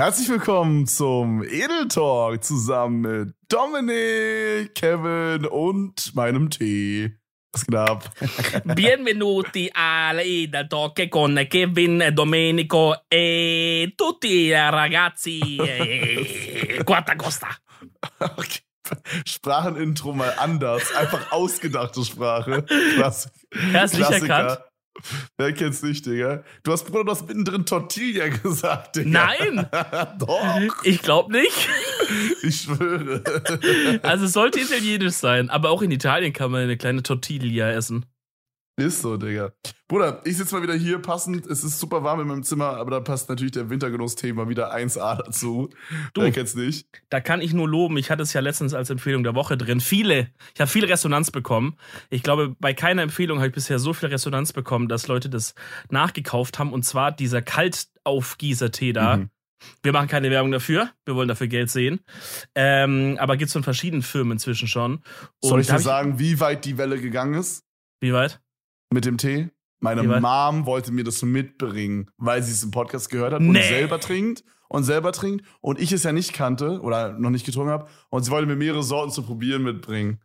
Herzlich willkommen zum Edel Talk zusammen mit Dominik, Kevin und meinem Tee. Was geht ab? Benvenuti alle Edel Talk con Kevin, Domenico e tutti ragazzi. eh, Quarta Costa. Okay. Sprachenintro mal anders. Einfach ausgedachte Sprache. Klassik Herzlich erkannt. Wer kennt's nicht, Digga? Du hast, Bruder, du hast mittendrin Tortilla gesagt, Digga. Nein. Doch, Ich glaube nicht. ich schwöre. Also es sollte italienisch sein, aber auch in Italien kann man eine kleine Tortilla essen. Ist so, Digga. Bruder, ich sitze mal wieder hier passend. Es ist super warm in meinem Zimmer, aber da passt natürlich der Wintergenuss-Thema wieder 1A dazu. Du. Wer kennt's nicht? Da kann ich nur loben. Ich hatte es ja letztens als Empfehlung der Woche drin. Viele, ich habe viel Resonanz bekommen. Ich glaube, bei keiner Empfehlung habe ich bisher so viel Resonanz bekommen, dass Leute das nachgekauft haben. Und zwar dieser Kaltaufgießer-Tee da. Mhm. Wir machen keine Werbung dafür. Wir wollen dafür Geld sehen. Ähm, aber gibt's von verschiedenen Firmen inzwischen schon. Und Soll ich dir sagen, wie weit die Welle gegangen ist Wie weit? Mit dem Tee? Meine? Mom wollte mir das mitbringen, weil sie es im Podcast gehört hat und Nee. selber trinkt und selber trinkt und ich es ja nicht kannte oder noch nicht getrunken habe und sie wollte mir mehrere Sorten zu probieren mitbringen.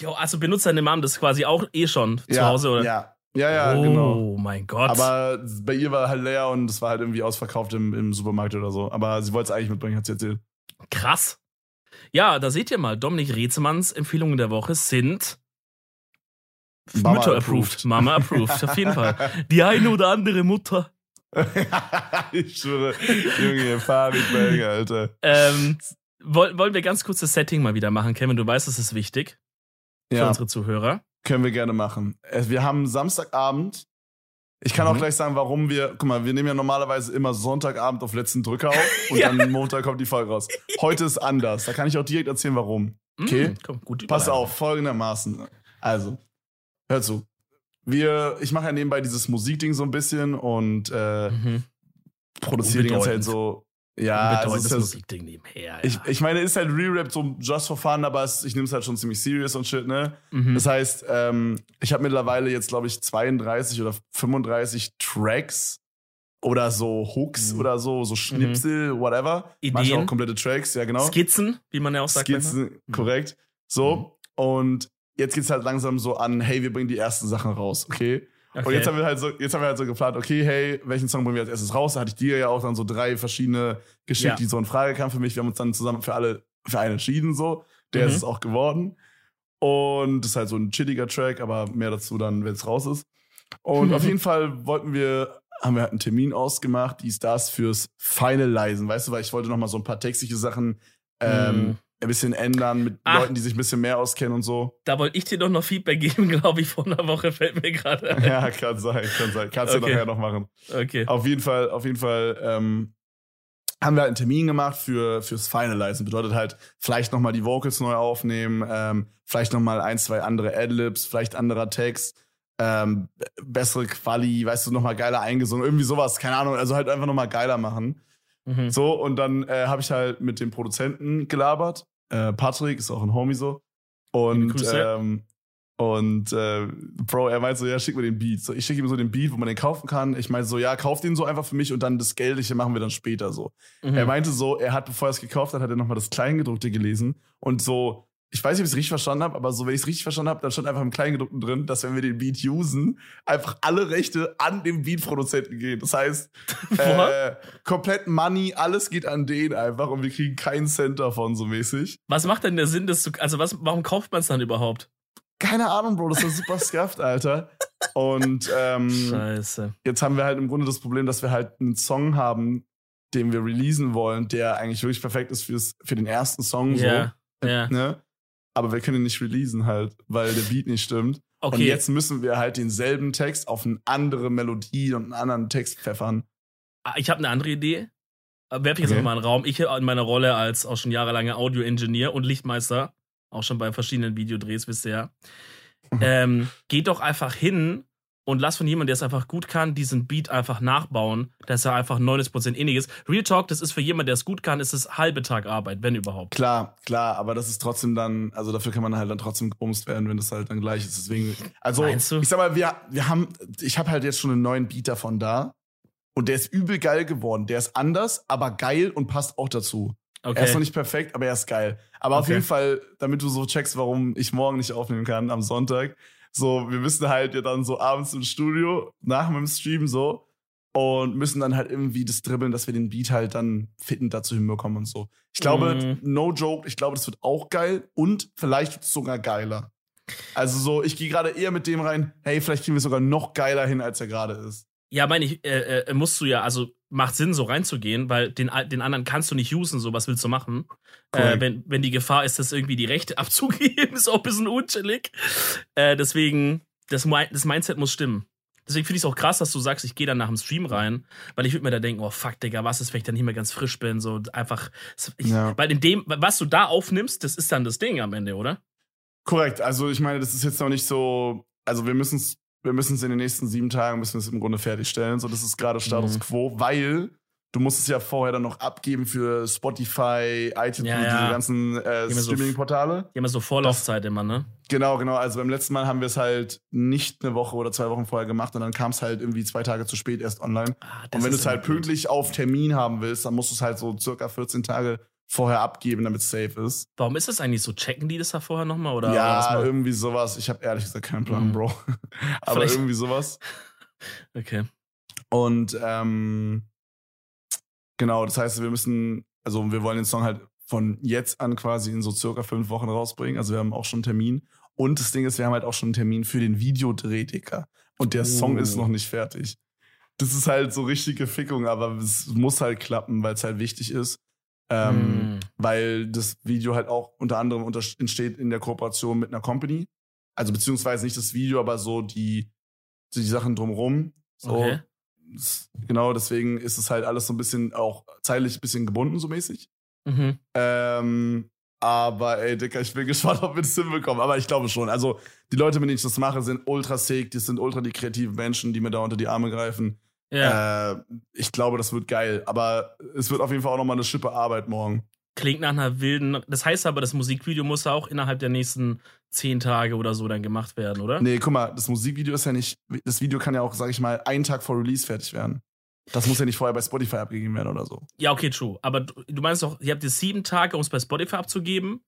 Jo, also benutzt deine Mom das quasi auch eh schon zu ja, Hause, oder? Ja, ja, ja oh genau. mein Gott. Aber bei ihr war halt leer und es war halt irgendwie ausverkauft im, im Supermarkt oder so. Aber sie wollte es eigentlich mitbringen, hat sie erzählt. Krass. Ja, da seht ihr mal, Dominik Rezemanns Empfehlungen der Woche sind Mama Mütter approved. approved. Mama approved, auf jeden Fall. Die eine oder andere Mutter. ich schwöre, Junge, Panikbang, Alter. Ähm, woll, wollen wir ganz kurz das Setting mal wieder machen, Kevin? Du weißt, das ist wichtig für Ja, unsere Zuhörer. können wir gerne machen. Wir haben Samstagabend. Ich kann auch Mhm. gleich sagen, warum wir. Guck mal, wir nehmen ja normalerweise immer Sonntagabend auf letzten Drücker auf und Ja. dann Montag kommt die Folge raus. Heute ist anders. Da kann ich auch direkt erzählen, warum. Okay. Mm, komm, gut Pass auf, folgendermaßen. Also, hör zu. Wir, ich mache ja nebenbei dieses Musikding so ein bisschen und äh, Mhm. produziere die ganze Zeit so. Ja, also ist ja, Musikding nebenher. Ja. ich, ich meine, ist halt Re-Rap so just for fun, aber es, ich nehme es halt schon ziemlich serious und shit, ne? mhm. Das heißt, ähm, ich habe mittlerweile jetzt, glaube ich, 32 oder 35 Tracks oder so Hooks Mhm. oder so, so Schnipsel, whatever. Manchmal Ideen. auch komplette Tracks, ja genau. Skizzen, wie man ja auch sagt. manchmal. Skizzen, korrekt. So, und jetzt geht's halt langsam so an, hey, wir bringen die ersten Sachen raus, okay? Und Okay. jetzt haben wir halt so, jetzt haben wir halt so geplant, okay, hey, welchen Song bringen wir als erstes raus? Da hatte ich dir ja auch dann so drei verschiedene geschickt, Ja. die so in Frage kamen für mich. Wir haben uns dann zusammen für alle, für einen entschieden, so. Der Mhm. ist es auch geworden. Und das ist halt so ein chilliger Track, aber mehr dazu dann, wenn es raus ist. Und auf jeden Fall wollten wir, haben wir halt einen Termin ausgemacht, dies, das fürs Finalizen, weißt du, weil ich wollte noch mal so ein paar textliche Sachen ähm, Mhm. Ein bisschen ändern mit Ach. Leuten, die sich ein bisschen mehr auskennen und so. Da wollte ich dir doch noch Feedback geben, glaube ich, vor einer Woche fällt mir gerade ein. Ja, kann sein, kann sein. Kannst du Okay. nachher noch machen. Okay. Auf jeden Fall, auf jeden Fall ähm, haben wir halt einen Termin gemacht für fürs Finalizen. Bedeutet halt vielleicht noch mal die Vocals neu aufnehmen, ähm, vielleicht noch mal ein, zwei andere Adlibs, vielleicht anderer Text, ähm, bessere Quali, weißt du, noch mal geiler eingesungen, irgendwie sowas, keine Ahnung. Also halt einfach noch mal geiler machen. Mhm. So und dann äh, habe ich halt mit dem Produzenten gelabert. Äh, Patrick ist auch ein Homie so. Und ähm, und äh, Bro, er meint so, ja, schick mir den Beat. So, ich schicke ihm so den Beat, wo man den kaufen kann. Ich meinte so, ja, kauf den so einfach für mich und dann das Geldliche machen wir dann später so. Mhm. Er meinte so, er hat, bevor er es gekauft hat, hat er nochmal das Kleingedruckte gelesen und so, ich weiß nicht, ob ich es richtig verstanden habe, aber so, wenn ich es richtig verstanden habe, dann stand einfach im Kleingedruckten drin, dass wenn wir den Beat usen, einfach alle Rechte an den Beat-Produzenten gehen. Das heißt, äh, komplett Money, alles geht an den einfach und wir kriegen keinen Cent davon so mäßig. Was macht denn der Sinn, das zu, also was, warum kauft man es dann überhaupt? Keine Ahnung, Bro, das ist super scuffed, Alter. Und ähm, Scheiße. jetzt haben wir halt im Grunde das Problem, dass wir halt einen Song haben, den wir releasen wollen, der eigentlich wirklich perfekt ist fürs, für den ersten Song Ja, so. ja. Ne? Aber wir können ihn nicht releasen halt, weil der Beat nicht stimmt. Und Okay, jetzt müssen wir halt denselben Text auf eine andere Melodie und einen anderen Text pfeffern. Ah, ich habe eine andere Idee. Werfe ich jetzt Okay. auch mal in den Raum. Ich in meiner Rolle als auch schon jahrelanger Audio-Engineer und Lichtmeister, auch schon bei verschiedenen Videodrehs, ja. ähm, geht doch einfach hin und lass von jemandem, der es einfach gut kann, diesen Beat einfach nachbauen, dass er einfach 90% ähnlich ist. Real Talk, das ist für jemanden, der es gut kann, ist es halbe Tag Arbeit, wenn überhaupt. Klar, klar, aber das ist trotzdem dann, also dafür kann man halt dann trotzdem gebumst werden, wenn das halt dann gleich ist. Deswegen, also ich sag mal, wir, wir haben, ich habe halt jetzt schon einen neuen Beat davon da. Und der ist übel geil geworden. Der ist anders, aber geil und passt auch dazu. Okay. Er ist noch nicht perfekt, aber er ist geil. Aber auf Okay. jeden Fall, damit du so checkst, warum ich morgen nicht aufnehmen kann am Sonntag. So, wir müssen halt ja dann so abends im Studio, nach meinem Stream so, und müssen dann halt irgendwie das dribbeln, dass wir den Beat halt dann fitten dazu hinbekommen und so. Ich glaube, Mhm. no joke, ich glaube, das wird auch geil und vielleicht wird es sogar geiler. Also so, ich gehe gerade eher mit dem rein, hey, vielleicht kriegen wir es sogar noch geiler hin, als er gerade ist. Ja, meine ich, äh, äh, musst du ja, also macht Sinn, so reinzugehen, weil den, den anderen kannst du nicht usen, so was willst du machen? Äh, wenn, wenn die Gefahr ist, dass irgendwie die Rechte abzugeben, ist auch ein bisschen unchillig. Äh, deswegen, das, das Mindset muss stimmen. Deswegen finde ich es auch krass, dass du sagst, ich gehe dann nach dem Stream rein, weil ich würde mir da denken, oh fuck, Digga, was ist, wenn ich dann nicht mehr ganz frisch bin? So einfach. Ich, Ja. Weil in dem, was du da aufnimmst, das ist dann das Ding am Ende, oder? Korrekt, also ich meine, das ist jetzt noch nicht so, also wir müssen es wir müssen es in den nächsten sieben Tagen müssen wir es im Grunde fertigstellen. So, das ist gerade Status Mhm. quo, weil du musst es ja vorher dann noch abgeben für Spotify, iTunes, Ja, diese ja. ganzen äh, Immer so- Streaming-Portale. Die haben ja so Vorlaufzeit immer, ne? Genau, genau. Also beim letzten Mal haben wir es halt nicht eine Woche oder zwei Wochen vorher gemacht und dann kam es halt irgendwie zwei Tage zu spät erst online. Ah, das und wenn du es halt pünktlich auf Termin haben willst, dann musst du es halt so circa 14 Tage vorher abgeben, damit es safe ist. Warum ist das eigentlich so? Checken die das da vorher nochmal? Oder, oder ja, machen- irgendwie sowas. Ich habe ehrlich gesagt keinen Plan, Mhm. Bro. Aber Vielleicht- irgendwie sowas. Okay. Und ähm, genau, das heißt, wir müssen, also wir wollen den Song halt von jetzt an quasi in so circa fünf Wochen rausbringen. Also wir haben auch schon einen Termin. Und das Ding ist, wir haben halt auch schon einen Termin für den Videodreh, Dicker. Und der Song Oh. ist noch nicht fertig. Das ist halt so richtige Fickung, aber es muss halt klappen, weil es halt wichtig ist. Ähm, Mm. weil das Video halt auch unter anderem unter entsteht in der Kooperation mit einer Company. Also beziehungsweise nicht das Video, aber so die, die Sachen drumrum. So, Okay. das, genau, deswegen ist es halt alles so ein bisschen auch zeitlich ein bisschen gebunden, so mäßig. Mhm. Ähm, aber ey, Dicker, ich bin gespannt, ob wir das hinbekommen. Aber ich glaube schon. Also, die Leute, mit denen ich das mache, sind ultra sick, die sind ultra die kreativen Menschen, die mir da unter die Arme greifen. Ja. Äh, ich glaube, das wird geil. Aber es wird auf jeden Fall auch nochmal eine Schippe Arbeit morgen. Klingt nach einer wilden. Das heißt aber, das Musikvideo muss auch innerhalb der nächsten zehn Tage oder so dann gemacht werden, oder? Nee, guck mal, das Musikvideo ist ja nicht, das Video kann ja auch, sag ich mal, einen Tag vor Release fertig werden. Das muss ja nicht vorher bei Spotify abgegeben werden oder so. Ja, okay, true. Aber du, du meinst doch, ihr habt jetzt sieben Tage, um es bei Spotify abzugeben,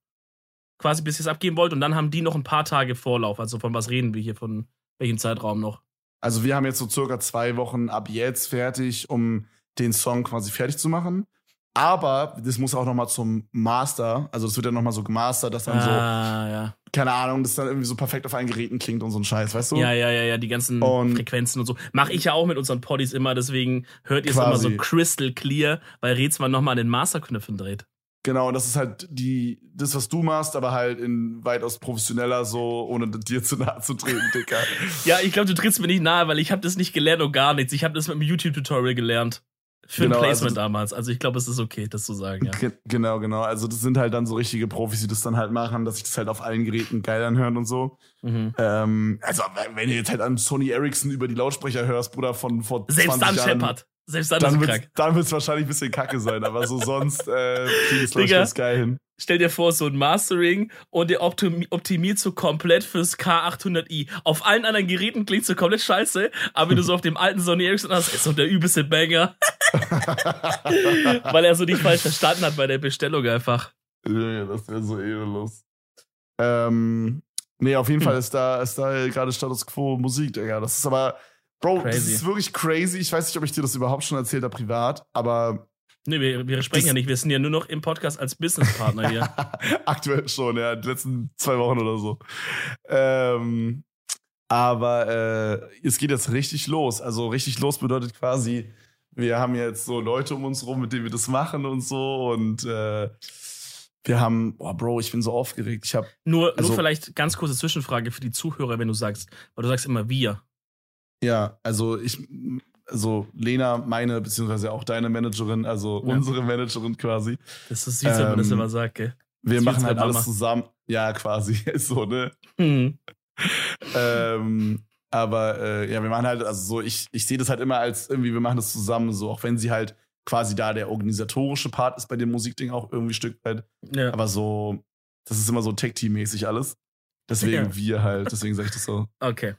quasi bis ihr es abgeben wollt, und dann haben die noch ein paar Tage Vorlauf. Also von was reden wir hier? Von welchem Zeitraum noch? Also wir haben jetzt so circa zwei Wochen ab jetzt fertig, um den Song quasi fertig zu machen. Aber das muss auch noch mal zum Master. Also das wird ja noch mal so gemastert, dass dann ah, ja. so, keine Ahnung, das dann irgendwie so perfekt auf allen Geräten klingt und so ein Scheiß, weißt du? Ja, ja, ja, ja, die ganzen Und- Frequenzen und so. Mache ich ja auch mit unseren Poddies immer, deswegen hört ihr es immer so crystal clear, weil Rätsmann nochmal an den Masterknöpfen dreht. Genau, und das ist halt die, das, was du machst, aber halt in weitaus professioneller, so, ohne dir zu nahe zu treten, Dicker. Ja, ich glaube, du trittst mir nicht nahe, weil ich habe das nicht gelernt und gar nichts. Ich habe das mit einem YouTube-Tutorial gelernt. Für Genau, ein Placement also- damals. Also ich glaube, es ist okay, das zu sagen, ja. Ge- Genau, genau. Also das sind halt dann so richtige Profis, die das dann halt machen, dass sich das halt auf allen Geräten geil anhört und so. Mhm. Ähm, also wenn du jetzt halt an Sony Ericsson über die Lautsprecher hörst, Bruder, von vor Selbst 20 dann Jahren, scheppert. Selbst dann, dann es wird's, dann wird's wahrscheinlich ein bisschen kacke sein, aber so sonst äh, es Digga. ganz geil hin. Stell dir vor, so ein Mastering und der optimi optimiert so komplett fürs K800i. Auf allen anderen Geräten klingt so komplett scheiße, aber wenn du so auf dem alten Sony Ericsson hast, ist so der übelste Banger. Weil er so dich falsch verstanden hat bei der Bestellung einfach. Ja, das wäre so ehrenlos. Ähm, nee, auf jeden Hm. Fall ist da, ist da gerade Status Quo Musik, Digga. Das ist aber, Bro, das Crazy. ist wirklich crazy. Ich weiß nicht, ob ich dir das überhaupt schon erzählt habe privat, aber Nee, wir, wir sprechen Das- ja nicht, wir sind ja nur noch im Podcast als Businesspartner hier. Aktuell schon, ja, die letzten zwei Wochen oder so. Ähm, aber äh, es geht jetzt richtig los. Also richtig los bedeutet quasi, wir haben jetzt so Leute um uns rum, mit denen wir das machen und so. Und äh, wir haben, boah, Bro, ich bin so aufgeregt. Ich habe, Nur, Also- nur vielleicht ganz kurze Zwischenfrage für die Zuhörer, wenn du sagst, weil du sagst immer wir. Ja, also ich, also Lena, meine, beziehungsweise auch deine Managerin, also Ja. unsere Managerin quasi. Das ist süß, wenn man das Ähm, immer sagt, gell? Wir Das wie machen halt alles Mama. zusammen. Ja, quasi. Ist so, ne? Hm. ähm, aber äh, ja, wir machen halt, also so, ich, ich sehe das halt immer als irgendwie, wir machen das zusammen, so, auch wenn sie halt quasi da der organisatorische Part ist bei dem Musikding auch irgendwie ein Stück weit. Ja. Aber so, das ist immer so Tech-Team-mäßig alles. Deswegen Ja. wir halt, deswegen sage ich das so. Okay.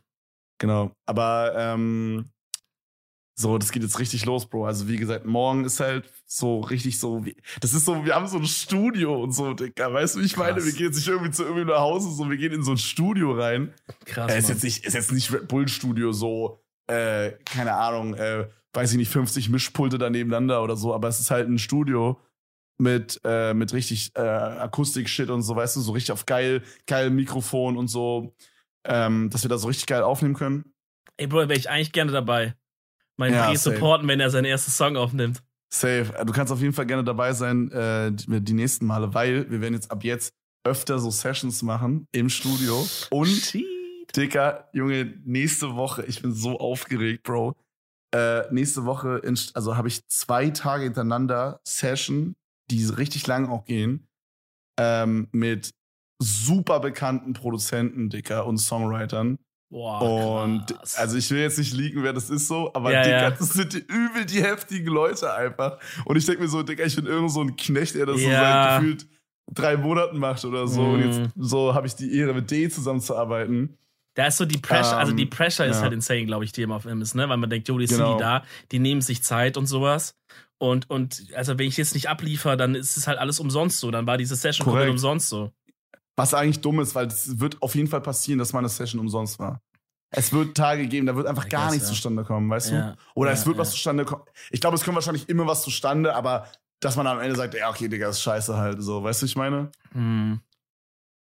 Genau. Aber ähm, So, das geht jetzt richtig los, Bro. Also, wie gesagt, morgen ist halt so richtig so, wie, das ist so, wir haben so ein Studio und so, Digga. Weißt du, wie ich meine? Krass. Wir gehen jetzt nicht irgendwie zu irgendwie nach Hause, so, wir gehen in so ein Studio rein. Krass. Äh, ist jetzt nicht, ist jetzt nicht Red Bull Studio, so, äh, keine Ahnung, äh, weiß ich nicht, 50 Mischpulte da nebeneinander oder so, aber es ist halt ein Studio mit, äh, mit richtig äh, Akustik-Shit und so, weißt du, so richtig auf geil, geil Mikrofon und so, ähm, dass wir da so richtig geil aufnehmen können. Ey, Bro, wäre ich eigentlich gerne dabei. Meinen Ja, supporten, wenn er seinen ersten Song aufnimmt. Safe. Äh, Du kannst auf jeden Fall gerne dabei sein, äh, die, die nächsten Male, weil wir werden jetzt ab jetzt öfter so Sessions machen im Studio. Und, Shit. Dicker, Junge, nächste Woche, ich bin so aufgeregt, Bro. Äh, nächste Woche, in, also habe ich zwei Tage hintereinander Session, die richtig lang auch gehen, ähm, mit super bekannten Produzenten, Dicker, und Songwritern. Boah, Und krass. also ich will jetzt nicht leaken, wer das ist so, aber Ja, Digga, ja. das sind die, übel die heftigen Leute einfach. Und ich denke mir so, Digga, ich bin irgend so ein Knecht, der das so Ja. seit gefühlt drei Monaten macht oder so. Und Mhm. jetzt so habe ich die Ehre, mit denen zusammenzuarbeiten. Da ist so die Pressure, also die Ähm, Pressure ist halt insane, glaube ich, die immer auf ihm ist, ne? Weil man denkt, jo, die sind Genau. die da, die nehmen sich Zeit und sowas. Und, und also wenn ich jetzt nicht abliefer, dann ist es halt alles umsonst so. Dann war diese Session komplett umsonst so. Was eigentlich dumm ist, weil es wird auf jeden Fall passieren, dass meine Session umsonst war. Es wird Tage geben, da wird einfach gar guess, nichts ja. zustande kommen, weißt du? Ja. Oder Ja, es wird was zustande kommen. Ich glaube, es kommt wahrscheinlich immer was zustande, aber dass man am Ende sagt, ja, okay, Digga, ist scheiße halt. So, weißt du, ich meine? Hm.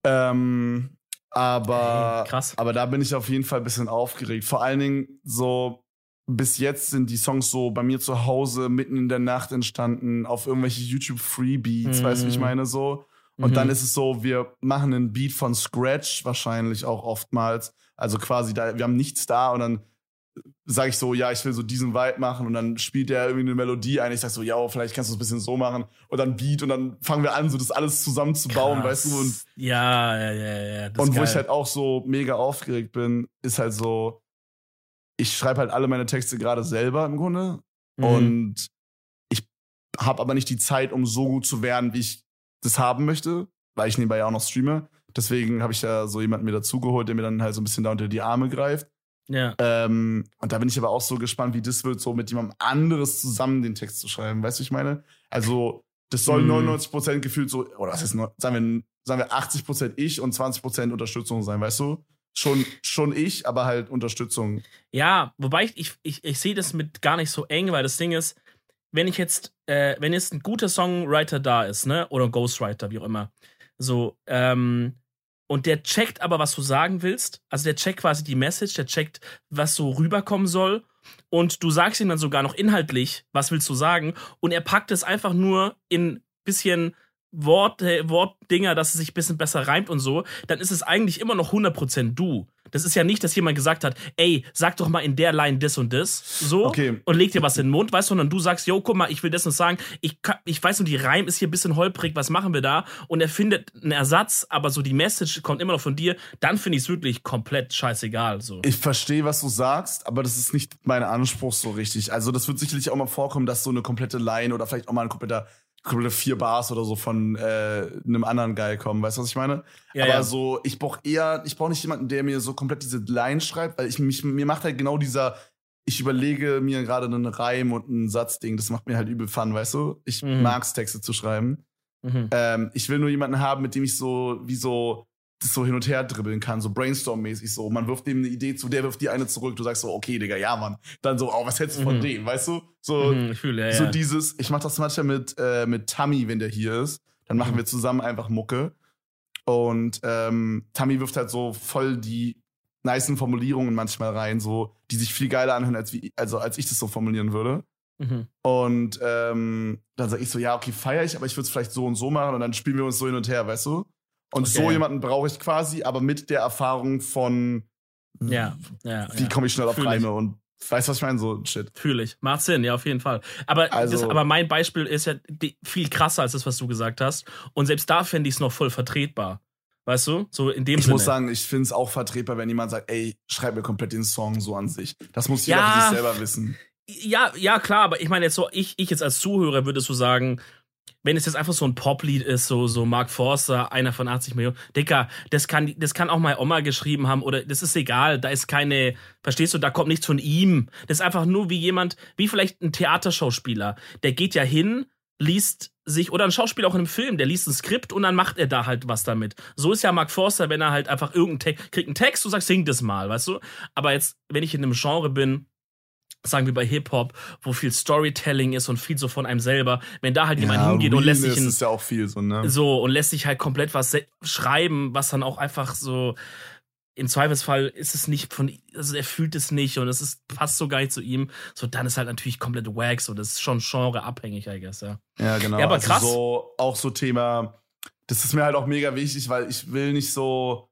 Ähm, aber, Hey, krass. aber da bin ich auf jeden Fall ein bisschen aufgeregt. Vor allen Dingen so, bis jetzt sind die Songs so bei mir zu Hause mitten in der Nacht entstanden, auf irgendwelche YouTube Freebeats, Mhm. weißt du, wie ich meine, so. Und Mhm. dann ist es so, wir machen einen Beat von Scratch wahrscheinlich auch oftmals. Also quasi da, wir haben nichts da und dann sage ich so, ja, ich will so diesen Vibe machen und dann spielt der irgendwie eine Melodie ein. Ich sag so, ja, vielleicht kannst du es ein bisschen so machen und dann Beat und dann fangen wir an, so das alles zusammenzubauen, Krass. weißt du, und ja, ja, ja, ja. Und wo geil. ich halt auch so mega aufgeregt bin, ist halt so, ich schreibe halt alle meine Texte gerade selber im Grunde. Mhm. Und ich habe aber nicht die Zeit, um so gut zu werden, wie ich das haben möchte, weil ich nebenbei ja auch noch streame. Deswegen habe ich da so jemanden mir dazugeholt, der mir dann halt so ein bisschen da unter die Arme greift. ja. Ähm, und da bin ich aber auch so gespannt, wie das wird, so mit jemandem anderes zusammen den Text zu schreiben. Weißt du, ich meine? Also, das soll Mhm. 99% gefühlt so, oder was ist, sagen wir, sagen wir 80% ich und 20% Unterstützung sein, weißt du? Schon, schon ich, aber halt Unterstützung. Ja, wobei ich, ich, ich, ich sehe das mit gar nicht so eng, weil das Ding ist, wenn ich jetzt, äh, wenn jetzt ein guter Songwriter da ist, ne, oder Ghostwriter, wie auch immer, so, ähm, und der checkt aber, was du sagen willst, also der checkt quasi die Message, der checkt, was so rüberkommen soll, und du sagst ihm dann sogar noch inhaltlich, was willst du sagen, und er packt es einfach nur in bisschen Wort, Wortdinger, dass es sich ein bisschen besser reimt und so, dann ist es eigentlich immer noch 100% du. Das ist ja nicht, dass jemand gesagt hat, ey, sag doch mal in der Line das und das, so, Okay. und leg dir was in den Mund, weißt du, sondern du sagst, yo, guck mal, ich will das und sagen, ich, kann- ich weiß nur, die Reim ist hier ein bisschen holprig, was machen wir da? Und er findet einen Ersatz, aber so die Message kommt immer noch von dir, dann finde ich es wirklich komplett scheißegal, so. Ich verstehe, was du sagst, aber das ist nicht mein Anspruch so richtig. Also, das wird sicherlich auch mal vorkommen, dass so eine komplette Line oder vielleicht auch mal ein kompletter, komplette vier Bars oder so von äh, einem anderen Guy kommen. Weißt du, was ich meine? Ja, aber ja. so, ich brauche eher, ich brauche nicht jemanden, der mir so komplett diese Line schreibt, weil ich mich, mir macht halt genau dieser, ich überlege mir gerade einen Reim und ein Satzding, das macht mir halt übel Fun, weißt du? Ich Mhm. mag's, Texte zu schreiben. Mhm. Ähm, ich will nur jemanden haben, mit dem ich so, wie so, das so hin und her dribbeln kann, so Brainstorm-mäßig so. Man wirft dem eine Idee zu, der wirft die eine zurück, du sagst so, okay, Digga, ja, Mann. Dann so, oh, was hättest du von Mhm. dem, weißt du? So, Mhm, fühle, ja, so ja. dieses, ich mach das manchmal mit, äh, mit Tammy, wenn der hier ist. Dann machen Mhm. wir zusammen einfach Mucke. Und ähm, Tammy wirft halt so voll die nicen Formulierungen manchmal rein, so, die sich viel geiler anhören, als, wie, also, als ich das so formulieren würde. Mhm. Und ähm, dann sage ich so, ja, okay, feiere ich, aber ich würde es vielleicht so und so machen und dann spielen wir uns so hin und her, weißt du? Und Okay. so jemanden brauche ich quasi, aber mit der Erfahrung von, Ja, ja. wie ja. komme ich schnell auf. Reime und weißt du, was ich meine? So Shit. Fühle ich. Macht Sinn, ja, auf jeden Fall. Aber, Also- das, aber mein Beispiel ist ja viel krasser als das, was du gesagt hast. Und selbst da fände ich es noch voll vertretbar. Weißt du? So in dem Ich Sinne. muss sagen, ich finde es auch vertretbar, wenn jemand sagt, ey, schreib mir komplett den Song so an sich. Das muss jeder Ja. für sich selber wissen. ja, ja, klar, aber ich meine jetzt so, ich, ich jetzt als Zuhörer würde so sagen, wenn es jetzt einfach so ein Poplied ist, so, so Mark Forster, einer von 80 Millionen, Dicker, das kann, das kann auch mal Oma geschrieben haben oder das ist egal, da ist keine, verstehst du, da kommt nichts von ihm. Das ist einfach nur wie jemand, wie vielleicht ein Theaterschauspieler, der geht ja hin, liest sich, oder ein Schauspieler auch in einem Film, der liest ein Skript und dann macht er da halt was damit. So ist ja Mark Forster, wenn er halt einfach irgendeinen Text, kriegt einen Text und sagt, sing das mal, weißt du? Aber jetzt, wenn ich in einem Genre bin, sagen wir bei Hip-Hop, wo viel Storytelling ist und viel so von einem selber, wenn da halt jemand Ja, hingeht und lässt sich ein, ist ja auch viel so, ne? so und lässt sich halt komplett was schreiben, was dann auch einfach so im Zweifelsfall ist es nicht von also er fühlt es nicht und es ist passt so gar nicht zu ihm, so dann ist halt natürlich komplett wack, so das ist schon genreabhängig, I guess, ja. Ja, genau. Ja, aber also krass. So, auch so Thema, das ist mir halt auch mega wichtig, weil ich will nicht so,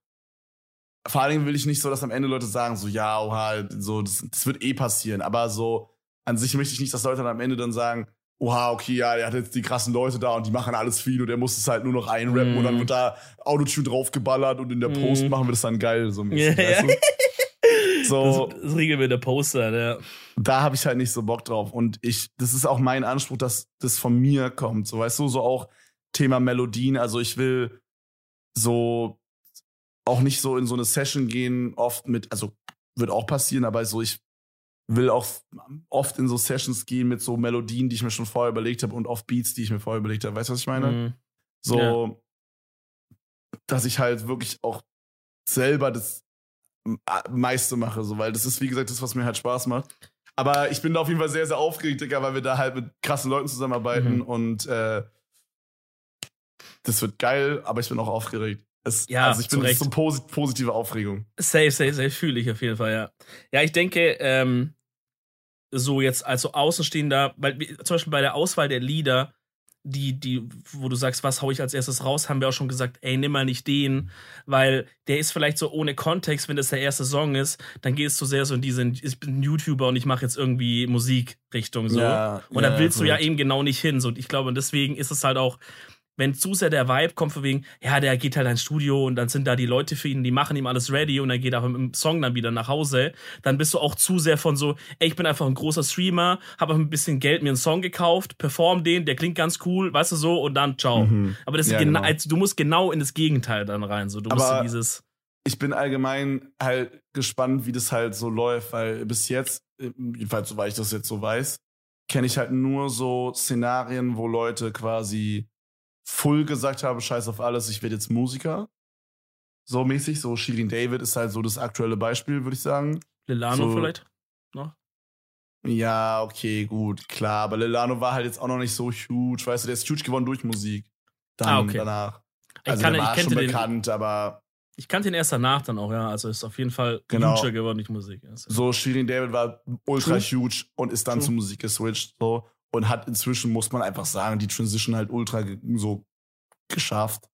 vor allen Dingen will ich nicht so, dass am Ende Leute sagen, so, ja, oha, so, das, das wird eh passieren. Aber so, an sich möchte ich nicht, dass Leute dann am Ende dann sagen, oha, okay, ja, der hat jetzt die krassen Leute da und die machen alles viel und er muss es halt nur noch einrappen Mhm. und dann wird da Autotune draufgeballert und in der Post Mhm. machen wir das dann geil, so mäßig, Ja, weißt du? So, Das, das regeln wir in der Poster, ja. da habe ich halt nicht so Bock drauf. Und ich, das ist auch mein Anspruch, dass das von mir kommt. So, weißt du, so auch Thema Melodien. Also ich will so auch nicht so in so eine Session gehen, oft mit, also wird auch passieren, aber so ich will auch oft in so Sessions gehen mit so Melodien, die ich mir schon vorher überlegt habe und oft Beats, die ich mir vorher überlegt habe. Weißt du, was ich meine? Mhm. So, dass ich halt wirklich auch selber das meiste mache, so, weil das ist, wie gesagt, das, was mir halt Spaß macht. Aber ich bin da auf jeden Fall sehr, sehr aufgeregt, Digga, weil wir da halt mit krassen Leuten zusammenarbeiten Mhm. und äh, das wird geil, aber ich bin auch aufgeregt. Es, Ja, also ich bin Recht. so posit positive Aufregung. Safe, safe, safe fühle ich auf jeden Fall, ja. Ja, ich denke, ähm, so jetzt als so Außenstehender, weil zum Beispiel bei der Auswahl der Lieder, die, die, wo du sagst, was hau ich als erstes raus, haben wir auch schon gesagt, ey, nimm mal nicht den, weil der ist vielleicht so ohne Kontext, wenn das der erste Song ist, dann gehst du sehr so in diese, ich bin ein YouTuber und ich mache jetzt irgendwie Musikrichtung so. Ja, Und da ja, willst du ja eben genau nicht hin. So, und ich glaube, deswegen ist es halt auch, wenn zu sehr der Vibe kommt, von wegen, ja, der geht halt ins Studio und dann sind da die Leute für ihn, die machen ihm alles ready und er geht auch im Song dann wieder nach Hause, dann bist du auch zu sehr von so, ey, ich bin einfach ein großer Streamer, habe auch ein bisschen Geld mir einen Song gekauft, perform den, der klingt ganz cool, weißt du so, und dann ciao. Mhm. Aber das ist Ja, genau, also, du musst genau in das Gegenteil dann rein. So, du musst Aber- in dieses. ich bin allgemein halt gespannt, wie das halt so läuft, weil bis jetzt, jedenfalls soweit ich das jetzt so weiß, kenne ich halt nur so Szenarien, wo Leute quasi full gesagt haben, scheiß auf alles, ich werde jetzt Musiker. So mäßig, so Shirin David ist halt so das aktuelle Beispiel, würde ich sagen. Lilano so- vielleicht? Noch? Ja, okay, gut, klar, aber Lilano war halt jetzt auch noch nicht so huge, weißt du, der ist huge geworden durch Musik. Dann Ah, okay. danach. Ich, Also kann, der ich, war schon kannte den, bekannt, aber ich kannte ihn erst danach dann auch, ja. Also ist auf jeden Fall Genau. huger geworden, nicht Musik. Also. So, Shirin David war ultra True. huge und ist dann True. zur Musik geswitcht. So. Und hat inzwischen, muss man einfach sagen, die Transition halt ultra so geschafft.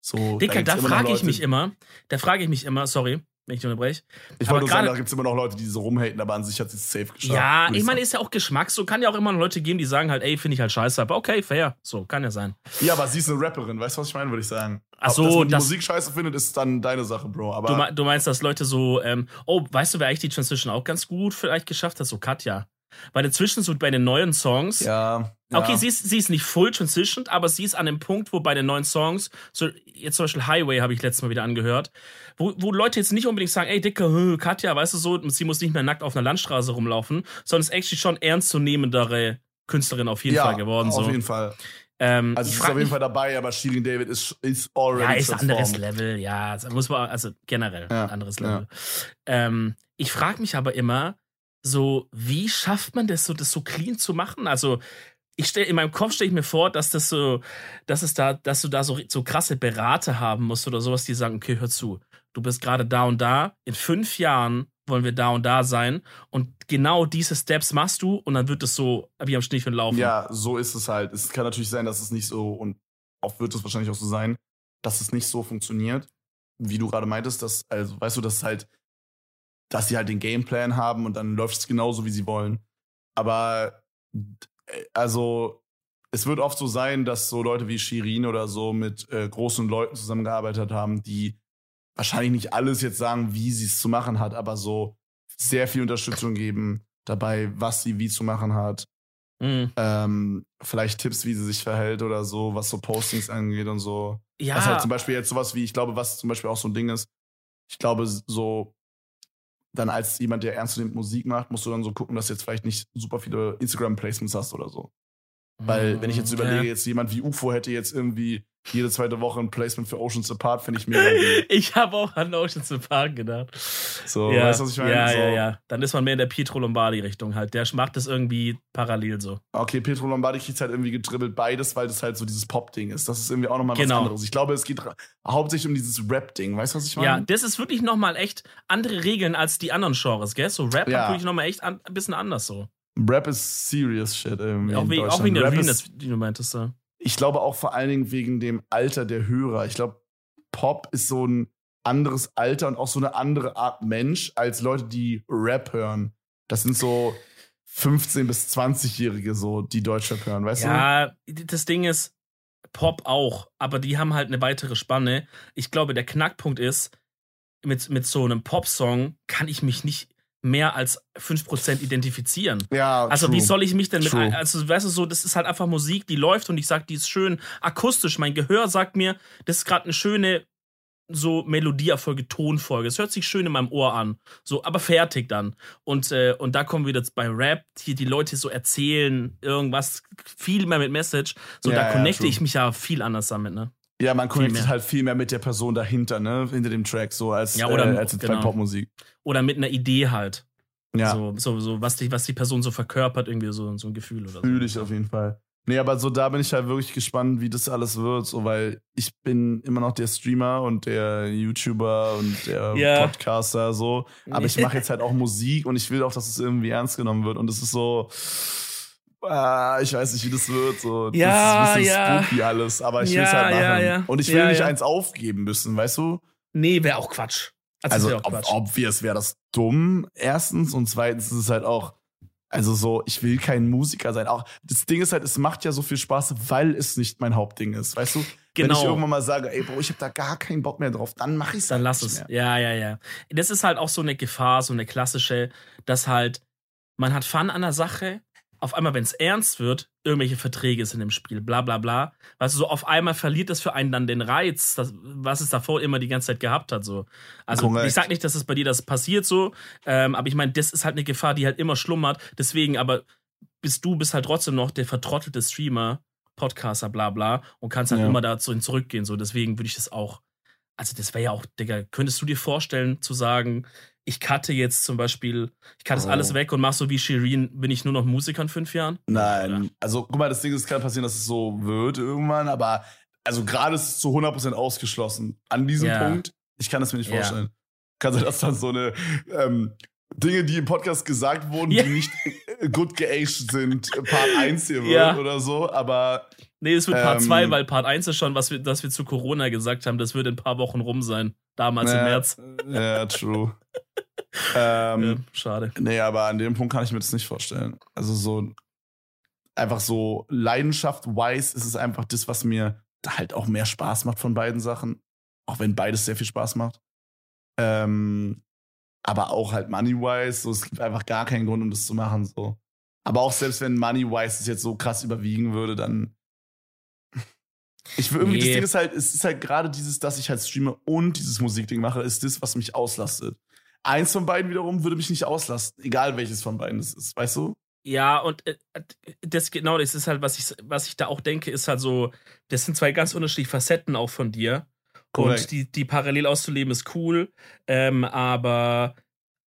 So, Dicker, da noch frage ich mich immer, da frage ich mich immer, sorry, wenn ich dich unterbreche. Ich wollte nur sagen, da gibt es immer noch Leute, die so rumhaten, aber an sich hat sie es safe geschafft. Ja, ich meine, ist ja auch Geschmack, so kann ja auch immer noch Leute geben, die sagen halt, ey, finde ich halt scheiße, aber okay, fair, so, kann ja sein. Ja, aber sie ist eine Rapperin, weißt du, was ich meine, würde ich sagen. Ach Ob, so, dass man die das- Musik scheiße findet, ist dann deine Sache, Bro. Aber Du, du meinst, dass Leute so, ähm, oh, weißt du, wer eigentlich die Transition auch ganz gut vielleicht geschafft hat? So Katja. Weil inzwischen so bei den neuen Songs, ja, ja. Okay, sie ist, sie ist nicht full transitioned, aber sie ist an dem Punkt, wo bei den neuen Songs, so jetzt zum Beispiel Highway habe ich letztes Mal wieder angehört, wo, wo Leute jetzt nicht unbedingt sagen, ey, Dicke, Katja, weißt du so, sie muss nicht mehr nackt auf einer Landstraße rumlaufen, sondern ist actually schon ernstzunehmendere Künstlerin auf jeden ja, Fall geworden. Auf so. jeden Fall. Ähm, Also ist auf jeden mich- Fall dabei, aber Shirin David ist, ist already ja, ist ein anderes. Level, ja, das muss man, also generell Ja, ein anderes ja. Level. Ähm, ich frage mich aber immer, so, wie schafft man das so, das so clean zu machen? Also, ich stell, in meinem Kopf stelle ich mir vor, dass das so, dass es da, dass du da so, so krasse Berater haben musst oder sowas, die sagen, okay, hör zu, du bist gerade da und da, in fünf Jahren wollen wir da und da sein und genau diese Steps machst du und dann wird es so wie am Stiefel laufen. Ja, so ist es halt. Es kann natürlich sein, dass es nicht so, und oft wird es wahrscheinlich auch so sein, dass es nicht so funktioniert, wie du gerade meintest, dass, also weißt du, dass halt, dass sie halt den Gameplan haben und dann läuft es genauso, wie sie wollen. Aber äh, also es wird oft so sein, dass so Leute wie Shirin oder so mit äh, großen Leuten zusammengearbeitet haben, die wahrscheinlich nicht alles jetzt sagen, wie sie es zu machen hat, aber so sehr viel Unterstützung geben dabei, was sie wie zu machen hat. Mhm. Ähm, vielleicht Tipps, wie sie sich verhält oder so, was so Postings angeht und so. Ja, Was halt zum Beispiel jetzt sowas wie, ich glaube, was zum Beispiel auch so ein Ding ist, ich glaube, so dann als jemand, der ernstzunehmend Musik macht, musst du dann so gucken, dass du jetzt vielleicht nicht super viele Instagram-Placements hast oder so. Weil, wenn ich jetzt Mhm, überlege, ja. jetzt jemand wie UFO hätte jetzt irgendwie jede zweite Woche ein Placement für Oceans Apart, finde ich mega. Ich habe auch an Oceans to Park gedacht. So, ja, weißt du, was ich meine? ja, so, ja, ja. Dann ist man mehr in der Pietro Lombardi-Richtung halt. Der macht das irgendwie parallel so. Okay, Petro Lombardi kriegt halt irgendwie getribbelt beides, weil das halt so dieses Pop-Ding ist. Das ist irgendwie auch nochmal Genau. was anderes. Ich glaube, es geht hauptsächlich um dieses Rap-Ding. Weißt du, was ich meine? Ja, das ist wirklich nochmal echt andere Regeln als die anderen Genres, gell? So Rap Ja. hat wirklich nochmal echt an, ein bisschen anders so. Rap ist serious shit irgendwie. Auch, in wegen, auch wegen der Rap ist, die du meintest. Ja. Ich glaube auch vor allen Dingen wegen dem Alter der Hörer. Ich glaube, Pop ist so ein anderes Alter und auch so eine andere Art Mensch als Leute, die Rap hören. Das sind so 15- bis 20-Jährige, so, die Deutschrap hören, weißt du? Ja, das Ding ist, Pop auch, aber die haben halt eine weitere Spanne. Ich glaube, der Knackpunkt ist, mit, mit so einem Pop-Song kann ich mich nicht mehr als 5% identifizieren. Ja, Also, true. wie soll ich mich denn mit. True. Also, weißt du, so, das ist halt einfach Musik, die läuft und ich sag, die ist schön akustisch. Mein Gehör sagt mir, das ist gerade eine schöne so Melodieerfolge, Tonfolge. Es hört sich schön in meinem Ohr an. So, aber fertig dann. Und, äh, und da kommen wir jetzt bei Rap, hier die Leute so erzählen, irgendwas, viel mehr mit Message. So, Ja, da ja, connecte true. ich mich ja viel anders damit, ne? Ja, man connectet halt viel mehr mit der Person dahinter, ne? Hinter dem Track, so als, Ja, oder- äh, als jetzt bei genau. Popmusik. Oder mit einer Idee halt. Ja, So, so, so was, die, was die Person so verkörpert, irgendwie so, so ein Gefühl oder so. fühle ich auf jeden Fall. Nee, aber so da bin ich halt wirklich gespannt, wie das alles wird, so weil ich bin immer noch der Streamer und der YouTuber und der Ja. Podcaster so, aber ich mache jetzt halt auch Musik und ich will auch, dass es irgendwie ernst genommen wird und es ist so ah, ich weiß nicht, wie das wird, so Ja, das ist ein bisschen ja. spooky alles, aber ich will Ja, es halt machen ja, und ich will nicht eins aufgeben müssen, weißt du? Nee, wäre auch Quatsch. Also, wär auch ob, Quatsch. obvious wäre das dumm, erstens. Und zweitens ist es halt auch, also so, ich will kein Musiker sein. Auch das Ding ist halt, es macht ja so viel Spaß, weil es nicht mein Hauptding ist. Weißt du? Wenn Genau. ich irgendwann mal sage, ey, Bro, ich habe da gar keinen Bock mehr drauf, dann mache ich es Dann halt lass es. Mehr. Ja, ja, ja. Das ist halt auch so eine Gefahr, so eine klassische, dass halt, man hat Fun an der Sache, auf einmal, wenn es ernst wird, irgendwelche Verträge sind im Spiel, bla bla bla. Weißt du, so auf einmal verliert es für einen dann den Reiz, das, was es davor immer die ganze Zeit gehabt hat. So. Also Korrekt. ich sag nicht, dass es bei dir das passiert so, ähm, aber ich meine, das ist halt eine Gefahr, die halt immer schlummert. Deswegen, aber bist du bist halt trotzdem noch der vertrottelte Streamer, Podcaster, bla bla, und kannst halt Ja. immer dazu zurückgehen. So, deswegen würde ich das auch also das wäre ja auch, Digga, könntest du dir vorstellen zu sagen, ich cutte jetzt zum Beispiel, ich cutte das Oh. alles weg und mach so wie Shirin, bin ich nur noch Musiker in fünf Jahren? Nein, also guck mal, das Ding ist, es kann passieren, dass es so wird irgendwann, aber also gerade ist es zu 100% ausgeschlossen. An diesem Ja. Punkt, ich kann es mir nicht Ja. vorstellen. Kann sein, dass dann so eine ähm, Dinge, die im Podcast gesagt wurden, Ja. die nicht äh, gut geaged sind, Part 1 hier wird Ja. oder so, aber Nee, es wird Part Ähm, 2, weil Part 1 ist schon, was wir, das wir zu Corona gesagt haben, das wird in ein paar Wochen rum sein. Damals im Ja, März. Ja, true. ähm, Ja, schade. Nee, aber an dem Punkt kann ich mir das nicht vorstellen. Also so einfach so Leidenschaft-wise ist es einfach das, was mir halt auch mehr Spaß macht von beiden Sachen. Auch wenn beides sehr viel Spaß macht. Ähm, aber auch halt money-wise, so es gibt einfach gar keinen Grund, um das zu machen. So. Aber auch selbst wenn money-wise es jetzt so krass überwiegen würde, dann. Ich will irgendwie, das Nee. Ding ist halt, es ist halt gerade dieses, dass ich halt streame und dieses Musikding mache, ist das, was mich auslastet. Eins von beiden wiederum würde mich nicht auslasten, egal welches von beiden es ist, weißt du? Ja, und äh, das genau, das ist halt, was ich, was ich da auch denke, ist halt so, das sind zwei ganz unterschiedliche Facetten auch von dir. Korrekt. Und die, die parallel auszuleben ist cool, ähm, aber,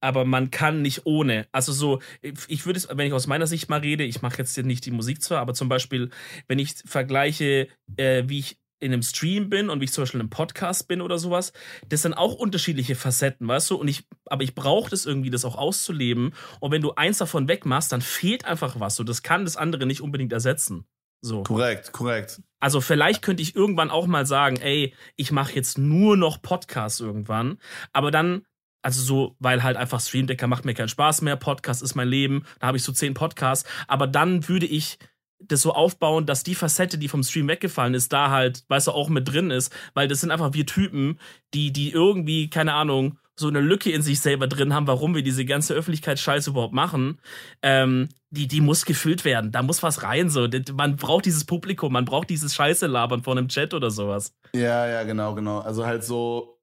aber man kann nicht ohne. Also so, ich würde es, wenn ich aus meiner Sicht mal rede, ich mache jetzt hier nicht die Musik zwar, aber zum Beispiel, wenn ich vergleiche, äh, wie ich in einem Stream bin und wie ich zum Beispiel in einem Podcast bin oder sowas, das sind auch unterschiedliche Facetten, weißt du? Und ich, aber ich brauche das irgendwie, das auch auszuleben. Und wenn du eins davon wegmachst, dann fehlt einfach was. So, das kann das andere nicht unbedingt ersetzen. So. Korrekt, korrekt. Also vielleicht könnte ich irgendwann auch mal sagen, ey, ich mache jetzt nur noch Podcasts irgendwann, aber dann also so, weil halt einfach Streamdecker macht mir keinen Spaß mehr, Podcast ist mein Leben, da habe ich so zehn Podcasts, aber dann würde ich das so aufbauen, dass die Facette, die vom Stream weggefallen ist, da halt, weißt du, auch mit drin ist, weil das sind einfach wir Typen, die, die irgendwie, keine Ahnung, so eine Lücke in sich selber drin haben, warum wir diese ganze Öffentlichkeitsscheiße überhaupt machen, ähm, die, die muss gefüllt werden. Da muss was rein. So. Man braucht dieses Publikum, man braucht dieses Scheiße labern vor einem Chat oder sowas. Ja, ja, genau, genau. Also halt so,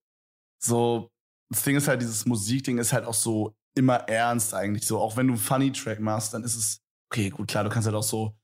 so, das Ding ist halt, dieses Musikding ist halt auch so immer ernst eigentlich. So, auch wenn du einen Funny-Track machst, dann ist es, okay, gut, klar, du kannst halt auch so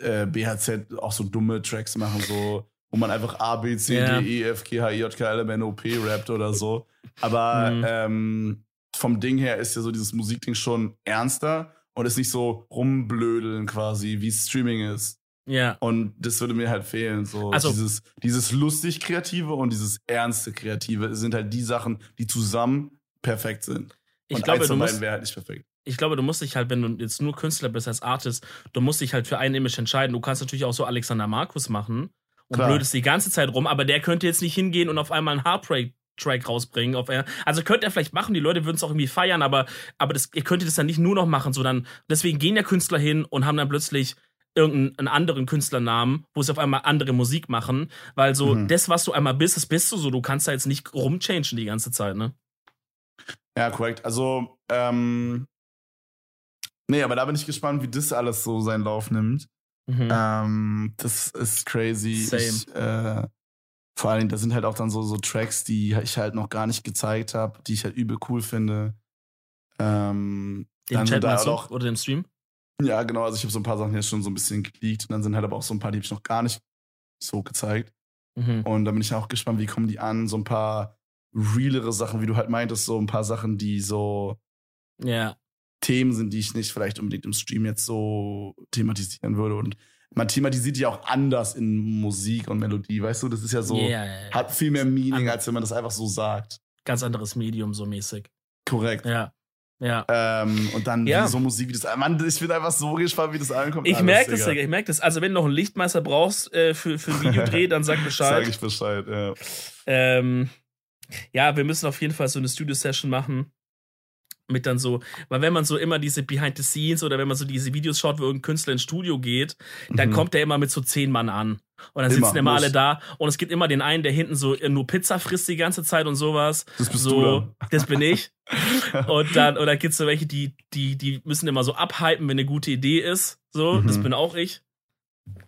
äh, BHZ, auch so dumme Tracks machen, so wo man einfach A, B, C, yeah. D, E, F, G, H, I, J, K, L, M, N, O, P rappt oder so. Aber mhm. ähm, vom Ding her ist ja so dieses Musikding schon ernster und ist nicht so rumblödeln quasi, wie Streaming ist. Ja. Und das würde mir halt fehlen. So also, dieses, dieses lustig Kreative und dieses ernste Kreative sind halt die Sachen, die zusammen perfekt sind. Ich und glaube, du musst, wäre halt nicht perfekt. Ich glaube, du musst dich halt, wenn du jetzt nur Künstler bist als Artist, du musst dich halt für ein Image entscheiden. Du kannst natürlich auch so Alexander Markus machen und Klar. blödest die ganze Zeit rum, aber der könnte jetzt nicht hingehen und auf einmal einen Heartbreak Track rausbringen. Auf, also könnte er vielleicht machen, die Leute würden es auch irgendwie feiern, aber, aber das, ihr könntet das dann nicht nur noch machen, sondern deswegen gehen ja Künstler hin und haben dann plötzlich irgendeinen anderen Künstlernamen, wo sie auf einmal andere Musik machen, weil so mhm. das, was du einmal bist, das bist du so. Du kannst da jetzt nicht rumchangen die ganze Zeit, ne? Ja, korrekt. Also, ähm, nee, aber da bin ich gespannt, wie das alles so seinen Lauf nimmt. Mhm. Ähm, das ist crazy. Same. Ich, äh, vor allem, da sind halt auch dann so, so Tracks, die ich halt noch gar nicht gezeigt habe, die ich halt übel cool finde. Ähm, Den Chat da auch, oder dem Stream? Ja, genau. Also ich habe so ein paar Sachen jetzt schon so ein bisschen geleakt und dann sind halt aber auch so ein paar, die habe ich noch gar nicht so gezeigt. Mhm. Und da bin ich auch gespannt, wie kommen die an. So ein paar realere Sachen, wie du halt meintest, so ein paar Sachen, die so ja. Themen sind, die ich nicht vielleicht unbedingt im Stream jetzt so thematisieren würde. Und man thematisiert die auch anders in Musik und Melodie, weißt du? Das ist ja so, yeah, yeah. hat viel mehr Meaning, als wenn man das einfach so sagt. Ganz anderes Medium, so mäßig. Korrekt. Ja. Ja. Ähm, und dann ja. so Musik, wie das. Mann, ich bin einfach so gespannt, wie das ankommt. Ich merke das, Digga. Ich merke das. Also, wenn du noch einen Lichtmeister brauchst äh, für, für ein Videodreh, dann sag Bescheid. sag ich Bescheid, ja. Ähm, ja, wir müssen auf jeden Fall so eine Studio-Session machen mit dann so, weil wenn man so immer diese Behind the Scenes oder wenn man so diese Videos schaut, wo irgendein Künstler ins Studio geht, dann mhm. kommt der immer mit so zehn Mann an. Und dann immer, sitzen immer muss. alle da und es gibt immer den einen, der hinten so nur Pizza frisst die ganze Zeit und sowas. Das bist so, du dann. Das bin ich. und dann, oder gibt's so welche, die, die, die müssen immer so abhypen, wenn eine gute Idee ist. So, mhm. das bin auch ich.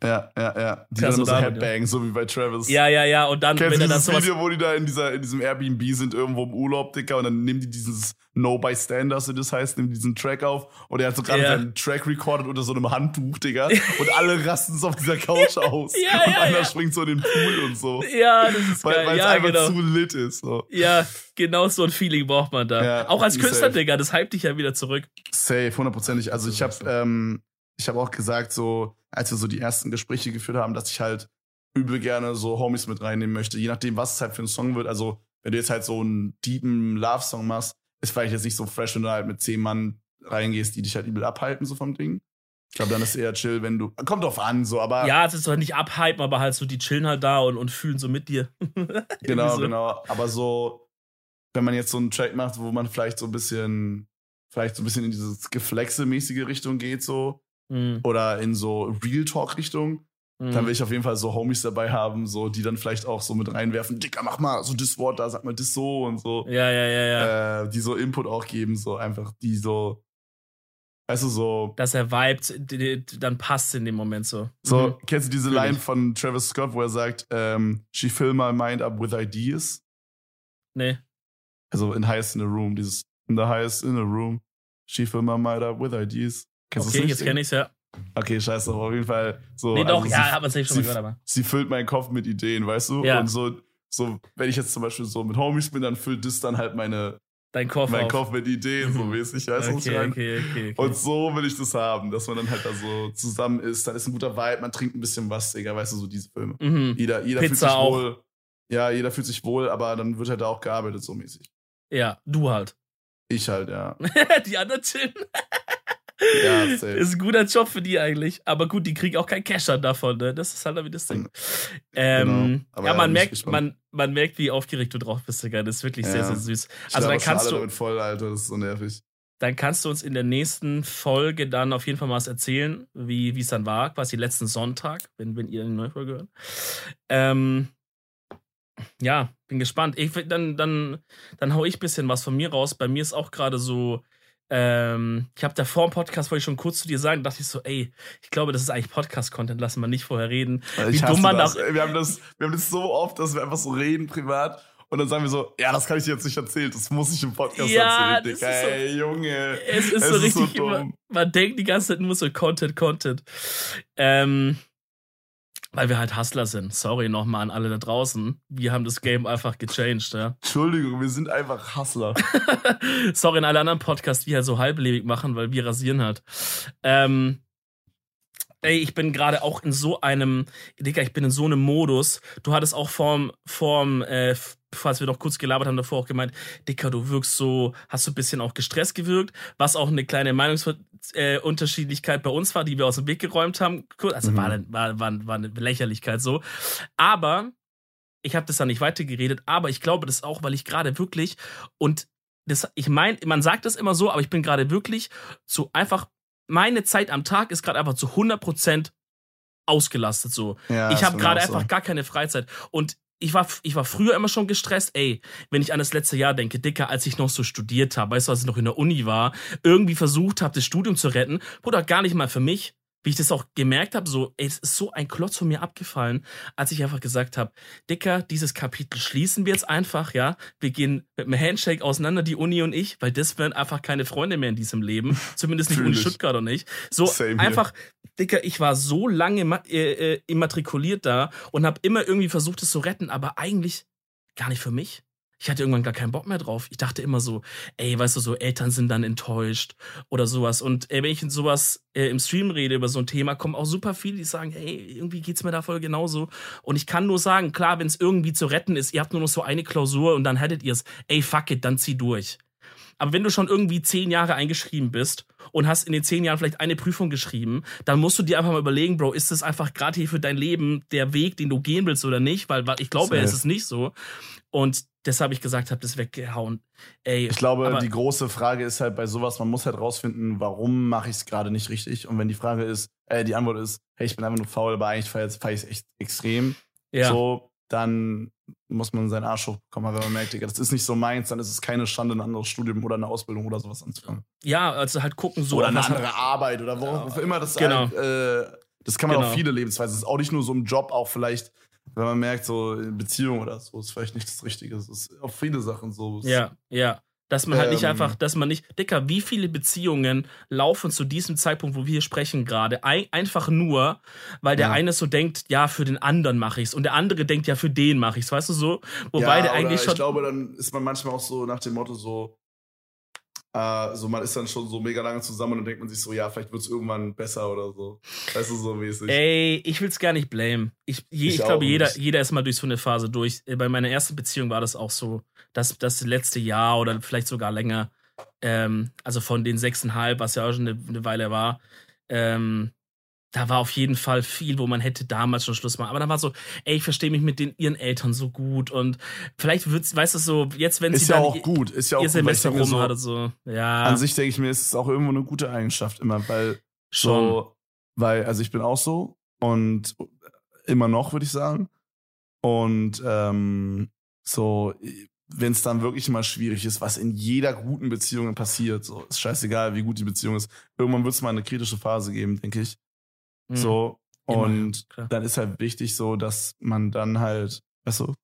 Ja, ja, ja. Die dann so Headbang, so wie bei Travis. Ja, ja, ja. Und dann, Kennst wenn du dieses Video, wo die da in, dieser, in diesem Airbnb sind, irgendwo im Urlaub, Dicker, und dann nehmen die dieses No Bystanders, wie das heißt, nehmen diesen Track auf und er hat so gerade yeah. seinen Track recorded unter so einem Handtuch, Digga. und alle rasten so auf dieser Couch aus. ja, und ja, einer ja. springt so in den Pool und so. Ja, das ist weil, geil. Weil es ja, einfach genau. zu lit ist. So. Ja, genau so ein Feeling braucht man da. Auch als Künstler, safe. Digga, das hypt dich ja wieder zurück. Safe, hundertprozentig. Also ich habe ähm, ich habe auch gesagt, so, als wir so die ersten Gespräche geführt haben, dass ich halt übel gerne so Homies mit reinnehmen möchte, je nachdem, was es halt für ein Song wird. Also, wenn du jetzt halt so einen deepen Love-Song machst, ist vielleicht jetzt nicht so fresh, wenn du halt mit zehn Mann reingehst, die dich halt übel abhalten, so vom Ding. Ich glaube, dann ist es eher chill, wenn du. Kommt drauf an, so, aber. Ja, es ist doch nicht abhypen, aber halt so, die chillen halt da und, und fühlen so mit dir. genau, so. genau. Aber so, wenn man jetzt so einen Track macht, wo man vielleicht so ein bisschen, vielleicht so ein bisschen in dieses Geflexe-mäßige Richtung geht, so, mhm. oder in so Real Talk-Richtung, mhm. dann will ich auf jeden Fall so Homies dabei haben, so die dann vielleicht auch so mit reinwerfen, Dicker, mach mal so das Wort da, sag mal das so und so. Ja, ja, ja, ja. Äh, die so Input auch geben, so einfach, die so, weißt du, so. Dass er vibet, dann passt in dem Moment so. So, mhm. kennst du diese Line von Travis Scott, wo er sagt, ähm, she fill my mind up with ideas? Nee. Also in Highest in the Room, dieses in the Highest in the Room, she fill my mind up with ideas. Kennst okay, jetzt kenne ich's, ja. Okay, scheiße, aber auf jeden Fall so. Nee, doch, also ja, aber safe schon mal gehört, aber. Sie füllt meinen Kopf mit Ideen, weißt du? Ja. Und so, so, wenn ich jetzt zum Beispiel so mit Homies bin, dann füllt das dann halt meine, Dein Kopf mein auf. Kopf mit Ideen, so mäßig, weißt du, okay, okay, okay, okay. Und so will ich das haben, dass man dann halt da so zusammen ist, dann ist ein guter Vibe, man trinkt ein bisschen was, Digga, weißt du, so diese Filme. Mhm. Jeder, jeder fühlt sich auch. wohl. Ja, jeder fühlt sich wohl, aber dann wird halt da auch gearbeitet, so mäßig. Ja, du halt. Ich halt, ja. Die anderen chillen. Ja, safe. Ist ein guter Job für die eigentlich. Aber gut, die kriegen auch kein Cash davon, ne? Das ist halt wie das Ding. Ähm, genau. Ja, man ja, merkt, man, man merkt, wie aufgeregt du drauf bist, Digga. Das ist wirklich ja. sehr, sehr süß. Ich also dann kannst du. Voll, Alter, das ist so nervig. Dann kannst du uns in der nächsten Folge dann auf jeden Fall mal was erzählen, wie es dann war, quasi letzten Sonntag, wenn, wenn ihr eine neue Folge hört. Ähm, Ja, bin gespannt. Ich, dann, dann, dann hau ich ein bisschen was von mir raus. Bei mir ist auch gerade so, ähm, ich habe da vor dem Podcast, wollte ich schon kurz zu dir sagen, dachte ich so, ey, ich glaube, das ist eigentlich Podcast-Content, lassen wir nicht vorher reden. Wie dumm man das. Ey, wir, haben das, wir haben das so oft, dass wir einfach so reden privat und dann sagen wir so, ja, das kann ich dir jetzt nicht erzählen, das muss ich im Podcast ja, erzählen. Digga, so, ey, Junge. Es ist es so ist richtig, so man, man, denkt die ganze Zeit nur so Content, Content. Ähm, weil wir halt Hustler sind. Sorry nochmal an alle da draußen. Wir haben das Game einfach gechanged, ja. Entschuldigung, wir sind einfach Hustler. Sorry an alle anderen Podcasts, die halt so halblebig machen, weil wir rasieren halt. Ähm, ey, ich bin gerade auch in so einem, Digga, ich bin in so einem Modus. Du hattest auch vorm, vorm, äh, falls wir noch kurz gelabert haben, davor auch gemeint, Dicker, du wirkst so, hast du ein bisschen auch gestresst gewirkt, was auch eine kleine Meinungsunterschiedlichkeit äh, bei uns war, die wir aus dem Weg geräumt haben. Also mhm. war, war, war, war eine Lächerlichkeit so. Aber ich habe das dann nicht weitergeredet, aber ich glaube das auch, weil ich gerade wirklich und das, ich meine, man sagt das immer so, aber ich bin gerade wirklich so einfach, meine Zeit am Tag ist gerade einfach zu 100% ausgelastet so. Ja, ich habe gerade einfach gar keine Freizeit und ich war, ich war früher immer schon gestresst, ey, wenn ich an das letzte Jahr denke, Dicker, als ich noch so studiert habe, weißt du, als ich noch in der Uni war, irgendwie versucht habe, das Studium zu retten, Bruder, gar nicht mal für mich, wie ich das auch gemerkt habe, so, ey, es ist so ein Klotz von mir abgefallen, als ich einfach gesagt habe, Dicker, dieses Kapitel schließen wir jetzt einfach, ja. Wir gehen mit einem Handshake auseinander, die Uni und ich, weil das wären einfach keine Freunde mehr in diesem Leben. Zumindest nicht Uni Stuttgart und ich. So Same einfach, here. Dicker, ich war so lange äh, äh, immatrikuliert da und habe immer irgendwie versucht, es zu retten, aber eigentlich gar nicht für mich ich hatte irgendwann gar keinen Bock mehr drauf. Ich dachte immer so, ey, weißt du, so Eltern sind dann enttäuscht oder sowas. Und ey, wenn ich sowas äh, im Stream rede über so ein Thema, kommen auch super viele, die sagen, ey, irgendwie geht's mir da voll genauso. Und ich kann nur sagen, klar, wenn es irgendwie zu retten ist, ihr habt nur noch so eine Klausur und dann hättet ihr es, ey, fuck it, dann zieh durch. Aber wenn du schon irgendwie zehn Jahre eingeschrieben bist und hast in den zehn Jahren vielleicht eine Prüfung geschrieben, dann musst du dir einfach mal überlegen, Bro, ist das einfach gerade hier für dein Leben der Weg, den du gehen willst oder nicht? Weil, weil ich glaube, es ist nicht so. Und deshalb ich gesagt habe, das weggehauen. Ey, ich glaube, die große Frage ist halt bei sowas, man muss halt rausfinden, warum mache ich es gerade nicht richtig. Und wenn die Frage ist, äh, die Antwort ist, hey, ich bin einfach nur faul, aber eigentlich feiere ich es echt extrem. Ja. So, dann muss man seinen Arsch hochbekommen, wenn man merkt, das ist nicht so meins, dann ist es keine Schande, ein anderes Studium oder eine Ausbildung oder sowas anzufangen. Ja, also halt gucken so. Oder eine andere hat, Arbeit oder worauf ja, immer das genau. Halt, äh, das kann man genau. auch viele Lebensweisen. Das ist auch nicht nur so im Job, auch vielleicht wenn man merkt, so Beziehung oder so ist vielleicht nicht das Richtige. Es ist auf viele Sachen so. Ja, ja. Dass man halt nicht ähm, einfach, dass man nicht, Dicker, wie viele Beziehungen laufen zu diesem Zeitpunkt, wo wir hier sprechen gerade, ein, einfach nur, weil der ja. eine so denkt, ja, für den anderen mache ich's und der andere denkt, ja, für den mache ich's, weißt du so? Wobei ja, der eigentlich schon. Ich glaube, dann ist man manchmal auch so nach dem Motto so, äh, so man ist dann schon so mega lange zusammen und dann denkt man sich so, ja, vielleicht wird es irgendwann besser oder so. Weißt du, so mäßig. Ey, ich will es gar nicht blamen. Ich, je, ich, ich glaube, jeder, jeder ist mal durch so eine Phase durch. Bei meiner ersten Beziehung war das auch so, dass das letzte Jahr oder vielleicht sogar länger, ähm, also von den sechseinhalb, was ja auch schon eine, eine Weile war, ähm, da war auf jeden Fall viel, wo man hätte damals schon Schluss machen. Aber da war so, ey, ich verstehe mich mit den, ihren Eltern so gut und vielleicht wird's, weißt du so, jetzt wenn ist sie ja dann auch gut, ist ja auch ihr Semester rum so, hat so, ja. An sich denke ich mir, ist es auch irgendwo eine gute Eigenschaft immer, weil schon, so, weil also ich bin auch so und immer noch würde ich sagen und ähm, so wenn es dann wirklich mal schwierig ist, was in jeder guten Beziehung passiert, so ist scheißegal, wie gut die Beziehung ist. Irgendwann wird es mal eine kritische Phase geben, denke ich. Mhm. So. Und Immer, dann ist halt wichtig so, dass man dann halt, du,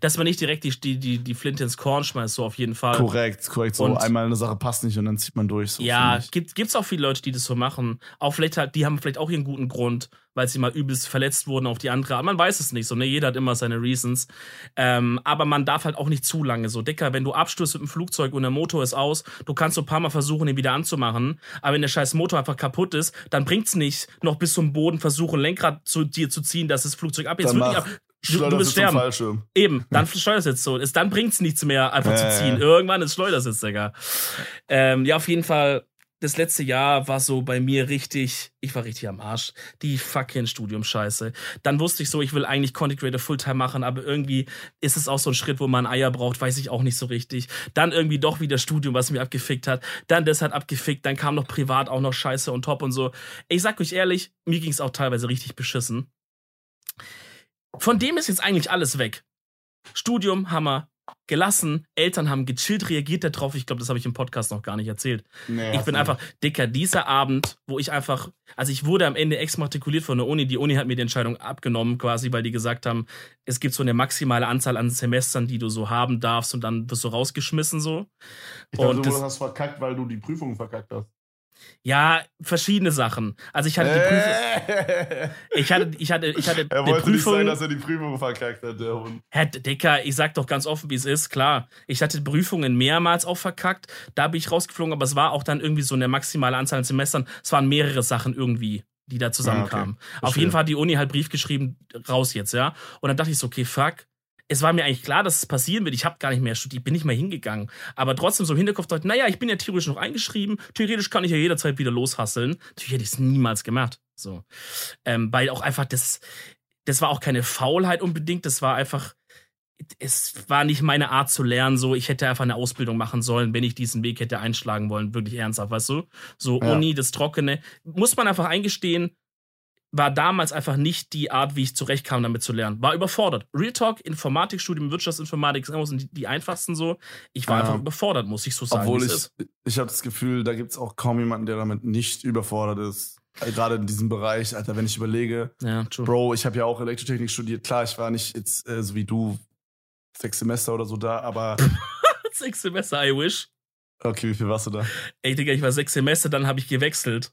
dass man nicht direkt die, die, die, Flinte ins Korn schmeißt, so auf jeden Fall. Korrekt, korrekt. So und einmal eine Sache passt nicht und dann zieht man durch. So ja, gibt, gibt's auch viele Leute, die das so machen. Auch vielleicht halt, die haben vielleicht auch ihren guten Grund, weil sie mal übelst verletzt wurden auf die andere. Aber man weiß es nicht so, ne? Jeder hat immer seine Reasons. Ähm, aber man darf halt auch nicht zu lange so. Dicker, wenn du abstürzt mit dem Flugzeug und der Motor ist aus, du kannst so ein paar Mal versuchen, ihn wieder anzumachen. Aber wenn der scheiß Motor einfach kaputt ist, dann bringt's nicht, noch bis zum Boden versuchen, Lenkrad zu dir zu ziehen, dass das Flugzeug ab. Jetzt wirklich ab Du, du bist sterben. Fallschirm. Eben, dann. Schleudersitz so. Ist, dann bringt's nichts mehr, einfach äh. zu ziehen. Irgendwann ist Schleudersitz, Digga. Ähm, ja, auf jeden Fall, das letzte Jahr war so bei mir richtig, ich war richtig am Arsch. Die fucking Studium-Scheiße. Dann wusste ich so, ich will eigentlich Content Creator Fulltime machen, aber irgendwie ist es auch so ein Schritt, wo man Eier braucht, weiß ich auch nicht so richtig. Dann irgendwie doch wieder Studium, was mir abgefickt hat. Dann das hat abgefickt, dann kam noch privat auch noch Scheiße und top und so. Ich sag euch ehrlich, mir ging's auch teilweise richtig beschissen. Von dem ist jetzt eigentlich alles weg. Studium haben wir gelassen, Eltern haben gechillt reagiert darauf. Ich glaube, das habe ich im Podcast noch gar nicht erzählt. Nee, ich bin einfach, Dicker, dieser Abend, wo ich einfach, also ich wurde am Ende exmatrikuliert von der Uni. Die Uni hat mir die Entscheidung abgenommen, quasi, weil die gesagt haben, es gibt so eine maximale Anzahl an Semestern, die du so haben darfst und dann wirst du rausgeschmissen so. Ich Und du das- hast verkackt, weil du die Prüfung verkackt hast. Ja, verschiedene Sachen. Also ich hatte die Prüfung, ich hatte, ich hatte, ich hatte er wollte nicht Prüfung. sagen, dass er die Prüfung verkackt hat, der Hund. Herr Dicker, ich sag doch ganz offen, wie es ist, klar. Ich hatte Prüfungen mehrmals auch verkackt. Da bin ich rausgeflogen, aber es war auch dann irgendwie so eine maximale Anzahl an Semestern. Es waren mehrere Sachen irgendwie, die da zusammenkamen. Auf Verstehe. jeden Fall hat die Uni halt Brief geschrieben, raus jetzt, ja. Und dann dachte ich so, okay, fuck. Es war mir eigentlich klar, dass es passieren wird. Ich habe gar nicht mehr studiert, bin nicht mehr hingegangen. Aber trotzdem so im Hinterkopf dachte, naja, ich bin ja theoretisch noch eingeschrieben. Theoretisch kann ich ja jederzeit wieder loshasseln. Natürlich hätte ich es niemals gemacht. So. Ähm, weil auch einfach das, das war auch keine Faulheit unbedingt. Das war einfach, es war nicht meine Art zu lernen. So, ich hätte einfach eine Ausbildung machen sollen, wenn ich diesen Weg hätte einschlagen wollen. Wirklich ernsthaft, weißt du? So Ja. Uni, das Trockene. Muss man einfach eingestehen, war damals einfach nicht die Art, wie ich zurechtkam, damit zu lernen. War überfordert. Real Talk, Informatikstudium, Wirtschaftsinformatik sind die, die einfachsten so. Ich war Ja. einfach überfordert, muss ich so sagen. Obwohl ich, ist. ich habe das Gefühl, da gibt es auch kaum jemanden, der damit nicht überfordert ist. Äh, Gerade in diesem Bereich, Alter, wenn ich überlege, Ja. Bro, ich habe ja auch Elektrotechnik studiert. Klar, ich war nicht jetzt äh, so wie du sechs Semester oder so da, aber Sechs Semester, I wish. okay, wie viel warst du da? Ey, Digga, ich war sechs Semester, dann habe ich gewechselt.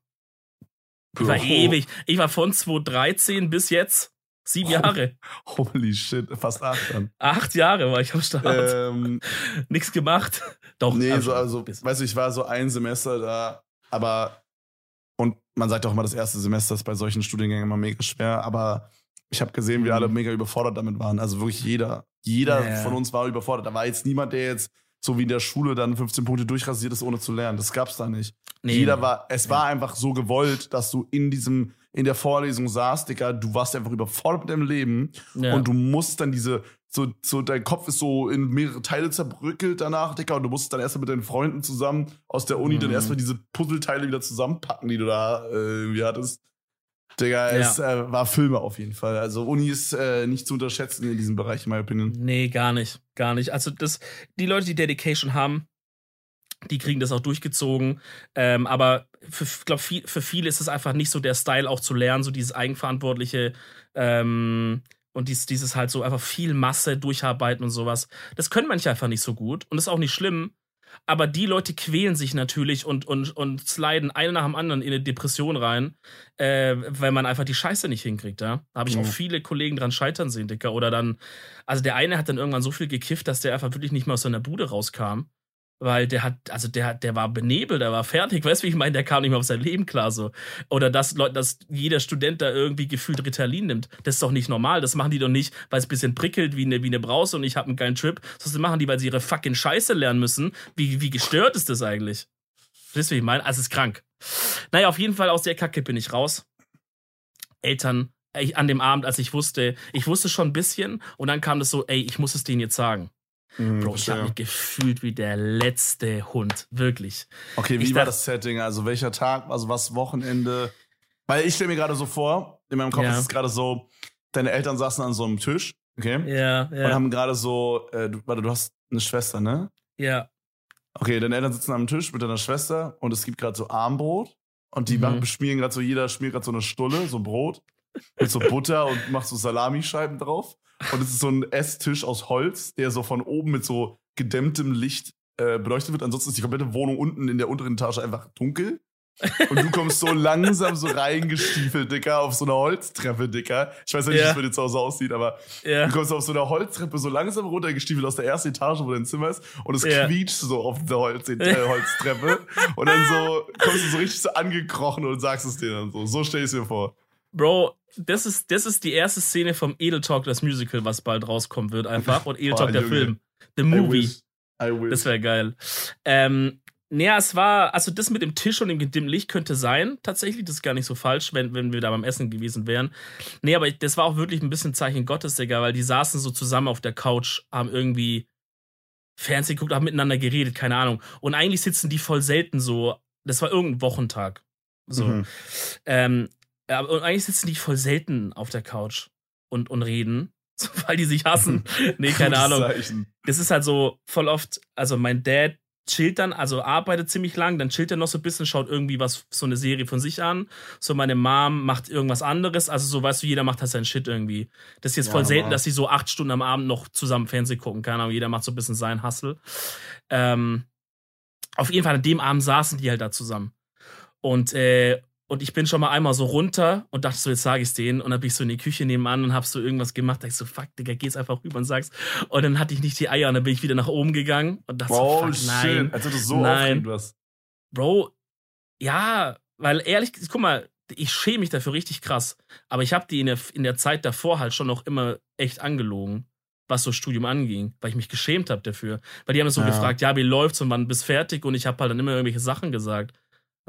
Ich war ewig. Ich war von 2013 bis jetzt sieben Oh. Jahre. Holy shit, fast acht dann. Acht Jahre war ich am Start. ähm, Nichts gemacht. Doch. nee, so, also, weißt du, ich war so ein Semester da, aber und man sagt auch immer, das erste Semester ist bei solchen Studiengängen immer mega schwer, aber ich habe gesehen, wie Mhm. alle mega überfordert damit waren. Also wirklich jeder, jeder ja. von uns war überfordert. Da war jetzt niemand, der jetzt so wie in der Schule dann 15 Punkte durchrasiert ist, ohne zu lernen. Das gab's da nicht. Nee, Jeder war, es war einfach so gewollt, dass du in diesem, in der Vorlesung saßt, Digga, du warst einfach überfordert mit deinem Leben Ja. und du musst dann diese, so, so dein Kopf ist so in mehrere Teile zerbröckelt danach, Digga, und du musst dann erstmal mit deinen Freunden zusammen aus der Uni dann Mhm. erstmal diese Puzzleteile wieder zusammenpacken, die du da äh, irgendwie hattest. Digga, Ja. es äh, war Filme auf jeden Fall. Also Uni ist äh, nicht zu unterschätzen in diesem Bereich, in meiner Opinion. Nee, gar nicht. Gar nicht. Also das, die Leute, die Dedication haben, die kriegen das auch durchgezogen. Ähm, aber für, glaub, viel, für viele ist es einfach nicht so der Style, auch zu lernen, so dieses eigenverantwortliche ähm, und dies, dieses halt so einfach viel Masse durcharbeiten und sowas. Das können manche einfach nicht so gut und ist auch nicht schlimm. Aber die Leute quälen sich natürlich und, und, und sliden eine nach dem anderen in eine Depression rein, äh, weil man einfach die Scheiße nicht hinkriegt, ja. Da habe ich Mhm. auch viele Kollegen dran scheitern sehen, Dicker. Oder dann, also der eine hat dann irgendwann so viel gekifft, dass der einfach wirklich nicht mehr aus seiner Bude rauskam. Weil der hat, also der, der war benebelt, der war fertig, weißt du, wie ich meine, der kam nicht mehr auf sein Leben klar so. Oder dass, Leute, dass jeder Student da irgendwie gefühlt Ritalin nimmt. Das ist doch nicht normal. Das machen die doch nicht, weil es ein bisschen prickelt wie eine, wie eine Brause und ich habe einen geilen Trip. Das machen die, weil sie ihre fucking Scheiße lernen müssen. Wie, wie gestört ist das eigentlich? Wisst ihr, wie ich meine? Also es ist krank. Naja, auf jeden Fall aus der Kacke bin ich raus. Eltern, ich, an dem Abend, als ich wusste, ich wusste schon ein bisschen und dann kam das so, ey, ich muss es denen jetzt sagen. Mhm, Bro, ich habe mich gefühlt wie der letzte Hund. Wirklich. Okay, wie Ich war das Setting? Also welcher Tag, also was Wochenende? Weil ich stelle mir gerade so vor, in meinem Kopf Ja. ist es gerade so, deine Eltern saßen an so einem Tisch, okay? Ja, Und ja. haben gerade so, äh, du, warte, du hast eine Schwester, ne? Ja. Okay, deine Eltern sitzen am Tisch mit deiner Schwester und es gibt gerade so Armbrot und die Mhm. beschmieren gerade so, jeder schmiert gerade so eine Stulle, so Brot mit so Butter und macht so Salamischeiben drauf. Und es ist so ein Esstisch aus Holz, der so von oben mit so gedämmtem Licht äh, beleuchtet wird. Ansonsten ist die komplette Wohnung unten in der unteren Etage einfach dunkel. Und du kommst so langsam so reingestiefelt, Dicker, auf so einer Holztreppe, Dicker. Ich weiß ja nicht, wie Ja. es bei dir zu Hause aussieht, aber Ja. Du kommst auf so einer Holztreppe so langsam runtergestiefelt aus der ersten Etage, wo dein Zimmer ist, und es Ja. quietscht so auf der Holz, äh, Holztreppe. und dann so kommst du so richtig so angekrochen und sagst es dir dann so. So stell ich es mir vor. Bro, das ist, das ist die erste Szene vom Edel Talk, das Musical, was bald rauskommen wird, einfach. Und Edel Talk, Boah, der Junge. Film. The I Movie. wish. I wish. Das wäre geil. Ähm, naja, es war, also das mit dem Tisch und dem, dem Licht könnte sein, tatsächlich. Das ist gar nicht so falsch, wenn, wenn wir da beim Essen gewesen wären. Nee, aber das war auch wirklich ein bisschen Zeichen Gottes, Digga, weil die saßen so zusammen auf der Couch, haben irgendwie Fernsehen geguckt, haben miteinander geredet, keine Ahnung. Und eigentlich sitzen die voll selten so. Das war irgendein Wochentag. So. Mhm. Ähm, und eigentlich sitzen die voll selten auf der Couch und, und reden, weil die sich hassen. nee, keine Ahnung das ist halt so voll oft, also mein Dad chillt dann, also arbeitet ziemlich lang, dann chillt er noch so ein bisschen, schaut irgendwie was, so eine Serie von sich an. So meine Mom macht irgendwas anderes, also so weißt du, jeder macht halt seinen Shit irgendwie. Das ist jetzt Ja, voll selten, normal. dass sie so acht Stunden am Abend noch zusammen Fernsehen gucken, keine Ahnung, jeder macht so ein bisschen seinen Hustle. Ähm, auf jeden Fall an dem Abend saßen die halt da zusammen. Und, äh, und ich bin schon mal einmal so runter und dachte so, jetzt sage ich's denen. Und dann bin ich so in die Küche nebenan und hab so irgendwas gemacht. Da ich so, fuck, Digga, geh's einfach rüber und sag's. Und dann hatte ich nicht die Eier und dann bin ich wieder nach oben gegangen und dachte Oh, so, fuck, nein. shit. Als ob du so Nein. warst. Bro, ja, weil ehrlich, guck mal, ich schäme mich dafür richtig krass. Aber ich habe die in der, in der Zeit davor halt schon noch immer echt angelogen, was so Studium anging, weil ich mich geschämt habe dafür. Weil die haben so Ja. gefragt, ja, wie läuft's und wann bist fertig? Und ich habe halt dann immer irgendwelche Sachen gesagt.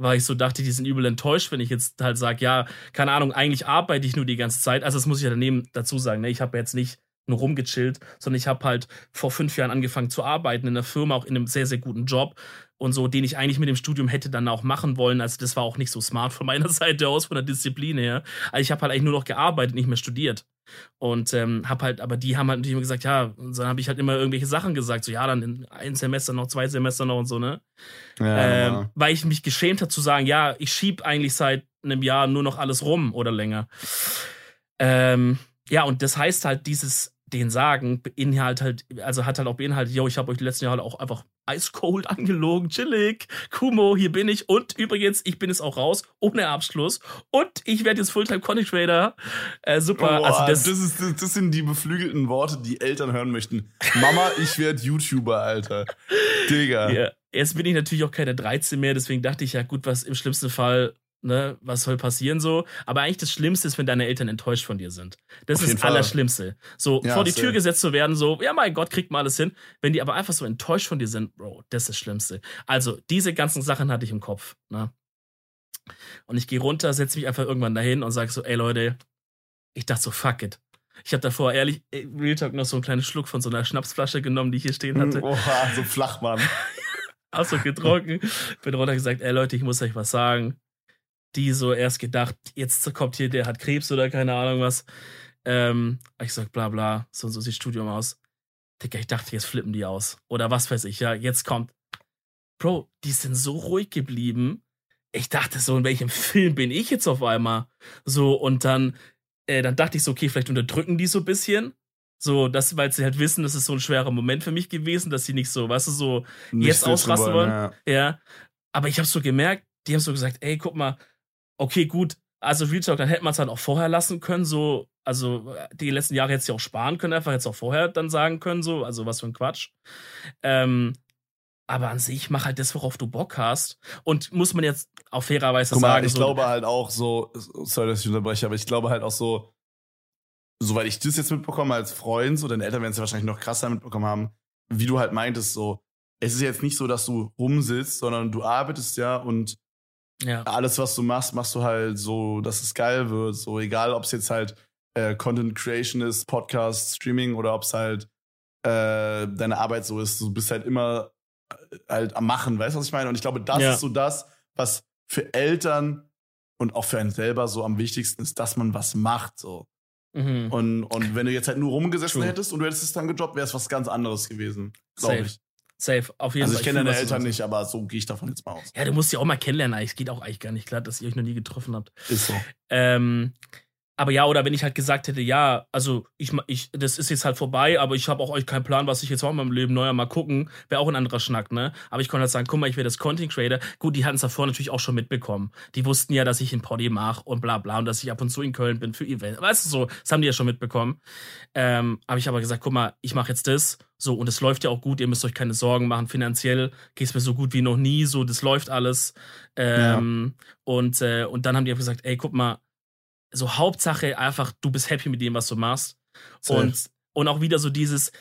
Weil ich so dachte, die sind übel enttäuscht, wenn ich jetzt halt sage, ja, keine Ahnung, eigentlich arbeite ich nur die ganze Zeit. Also das muss ich ja daneben dazu sagen, ne? Ich habe jetzt nicht nur rumgechillt, sondern ich habe halt vor fünf Jahren angefangen zu arbeiten in einer Firma, auch in einem sehr, sehr guten Job und so, den ich eigentlich mit dem Studium hätte dann auch machen wollen. Also das war auch nicht so smart von meiner Seite aus, von der Disziplin her. Also ich habe halt eigentlich nur noch gearbeitet, nicht mehr studiert. Und ähm, habe halt, aber die haben halt natürlich immer gesagt, ja, und dann habe ich halt immer irgendwelche Sachen gesagt, so ja, dann in ein Semester noch, zwei Semester noch und so, ne? Ja, ähm, weil ich mich geschämt habe zu sagen, ja, ich schieb eigentlich seit einem Jahr nur noch alles rum oder länger. Ähm, ja, und das heißt halt, dieses den sagen, beinhaltet halt, also hat halt auch beinhaltet, yo, ich habe euch die letzten Jahre auch einfach ice cold angelogen, chillig, Kumo, hier bin ich und übrigens, ich bin jetzt auch raus, ohne Abschluss und ich werde jetzt Fulltime Content Trader. Äh, super, Boah, also das, das, ist, das, das sind die beflügelten Worte, die Eltern hören möchten. Mama, ich werde YouTuber, Alter. Digga. Ja, jetzt bin ich natürlich auch keine 13 mehr, deswegen dachte ich ja, gut, was im schlimmsten Fall, ne, was soll passieren so. Aber eigentlich das Schlimmste ist, wenn deine Eltern enttäuscht von dir sind. Das Auf ist das. Allerschlimmste. So Ja, vor die. Tür gesetzt zu werden, so, ja, mein Gott, kriegt mal alles hin. Wenn die aber einfach so enttäuscht von dir sind, Bro, das ist das Schlimmste. Also, diese ganzen Sachen hatte ich im Kopf, ne. Und ich gehe runter, setze mich einfach irgendwann dahin und sage so, ey Leute, ich dachte so, fuck it. Ich habe davor ehrlich, Real Talk, noch so einen kleinen Schluck von so einer Schnapsflasche genommen, die ich hier stehen hatte. Oha, so Flachmann. Auch so getrunken. Bin runter gesagt, ey Leute, ich muss euch was sagen. Die so erst gedacht, jetzt kommt hier, der hat Krebs oder keine Ahnung was. Ähm, ich sag, bla bla, so und so sieht Studium aus. Digga, ich dachte, jetzt flippen die aus. Oder was weiß ich, ja, jetzt kommt. Bro, die sind so ruhig geblieben. Ich dachte so, in welchem Film bin ich jetzt auf einmal? So, und dann, äh, dann dachte ich so, okay, vielleicht unterdrücken die so ein bisschen. So, das, weil sie halt wissen, das ist so ein schwerer Moment für mich gewesen, dass sie nicht so, weißt du, so, Nicht Jetzt ausrasten wollen? Ja. ja. Aber ich habe so gemerkt, die haben so gesagt, ey, guck mal, okay, gut, also Real Talk, dann hätte man es halt auch vorher lassen können, so, also die letzten Jahre hätte sie auch sparen können, einfach jetzt auch vorher dann sagen können, so, also was für ein Quatsch. Ähm, aber an sich mach halt das, worauf du Bock hast. Und muss man jetzt auf fairerweise Guck mal, sagen, ich so, glaube halt auch so, sorry, dass ich unterbreche, aber ich glaube halt auch so, soweit ich das jetzt mitbekomme als Freund, so deine Eltern werden es ja wahrscheinlich noch krasser mitbekommen haben, wie du halt meintest, so, es ist jetzt nicht so, dass du rumsitzt, sondern du arbeitest ja und ja, alles, was du machst, machst du halt so, dass es geil wird. So, egal, ob es jetzt halt äh, Content Creation ist, Podcast, Streaming oder ob es halt äh, deine Arbeit so ist. Du bist halt immer äh, halt am Machen, weißt du, was ich meine? Und ich glaube, das Ja. ist so das, was für Eltern und auch für einen selber so am wichtigsten ist, dass man was macht. So. mhm. Und, und wenn du jetzt halt nur rumgesessen True. hättest und du hättest es dann gedroppt, wäre es was ganz anderes gewesen. Glaube ich. Safe, auf jeden Also Fall. ich kenne deine Eltern nicht, aber so gehe ich davon jetzt mal aus. Ja, du musst ja auch mal kennenlernen, eigentlich. geht auch eigentlich gar nicht klar, dass ihr euch noch nie getroffen habt. Ist so. Ähm, aber ja, oder wenn ich halt gesagt hätte, ja, also ich, ich das ist jetzt halt vorbei, aber ich habe auch euch keinen Plan, was ich jetzt auch in meinem Leben neuer mal gucken, wäre auch ein anderer Schnack, ne? Aber ich konnte halt sagen, guck mal, ich werde das Content Creator. Gut, die hatten es davor natürlich auch schon mitbekommen. Die wussten ja, dass ich in Poddy mache und bla bla und dass ich ab und zu in Köln bin für Events. Weißt du so, das haben die ja schon mitbekommen. Ähm, habe ich aber gesagt, guck mal, ich mache jetzt das. So, und es läuft ja auch gut, ihr müsst euch keine Sorgen machen. Finanziell geht's mir so gut wie noch nie, so, das läuft alles. Ähm, und, äh, und dann haben die auch gesagt, ey, guck mal, so Hauptsache einfach, du bist happy mit dem, was du machst. Safe. Und, und auch wieder so dieses,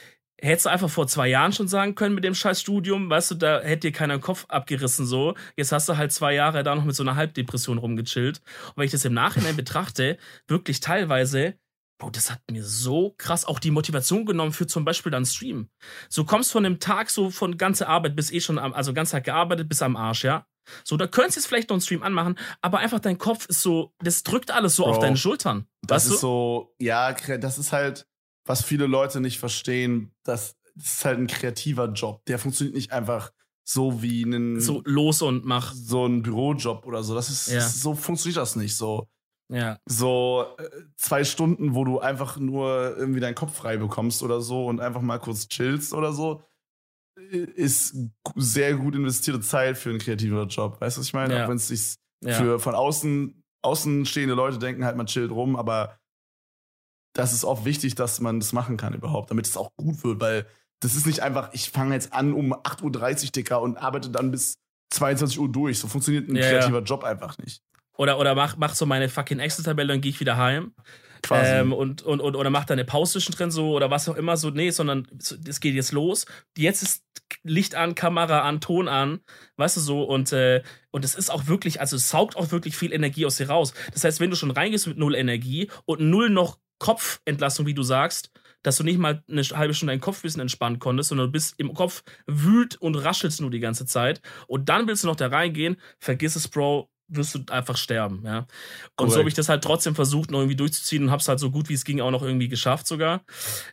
hättest du einfach vor zwei Jahren schon sagen können mit dem scheiß Studium, weißt du, da hätte dir keiner den Kopf abgerissen so. Jetzt hast du halt zwei Jahre da noch mit so einer Halbdepression rumgechillt. Und wenn ich das im Nachhinein betrachte, wirklich teilweise, Bro, das hat mir so krass auch die Motivation genommen für zum Beispiel dann Stream. So kommst von einem Tag so von ganzer Arbeit bis eh schon am, also ganz Tag gearbeitet bis am Arsch, ja. So, da könntest du jetzt vielleicht noch einen Stream anmachen, aber einfach dein Kopf ist so, das drückt alles so Bro, auf deine Schultern. Das ist so, ja, das ist halt, was viele Leute nicht verstehen. Das, ist halt ein kreativer Job. Der funktioniert nicht einfach so wie ein, du? So los und mach. so ein Bürojob oder so. Das ist, Ja. so funktioniert das nicht. So, Ja. so äh, zwei Stunden, wo du einfach nur irgendwie deinen Kopf frei bekommst oder so und einfach mal kurz chillst oder so, ist sehr gut investierte Zeit für einen kreativen Job. Weißt du, was ich meine? Ja. Auch wenn es sich Ja. für von außen, außenstehende Leute denken halt, man chillt rum, aber das ist auch wichtig, dass man das machen kann überhaupt, damit es auch gut wird, weil das ist nicht einfach, ich fange jetzt an um 8.30 Uhr, Dicker, und arbeite dann bis 22 Uhr durch. So funktioniert ein ja. kreativer Job einfach nicht. Oder, oder mach, mach so meine fucking Excel-Tabelle, dann gehe ich wieder heim. Quasi. Ähm, und, und, und, oder mach da eine Pause zwischendrin so oder was auch immer so. Nee, sondern so, es geht jetzt los. Jetzt ist Licht an, Kamera an, Ton an, weißt du so. Und, äh, und es ist auch wirklich, also es saugt auch wirklich viel Energie aus dir raus. Das heißt, wenn du schon reingehst mit null Energie und null noch Kopfentlastung, wie du sagst, dass du nicht mal eine halbe Stunde deinen Kopf ein bisschen entspannen konntest, sondern du bist im Kopf wühlt und raschelst nur die ganze Zeit. Und dann willst du noch da reingehen, vergiss es, Bro, wirst du einfach sterben, ja. Und so Korrekt. habe ich das halt trotzdem versucht, noch irgendwie durchzuziehen und habe es halt so gut wie es ging auch noch irgendwie geschafft sogar.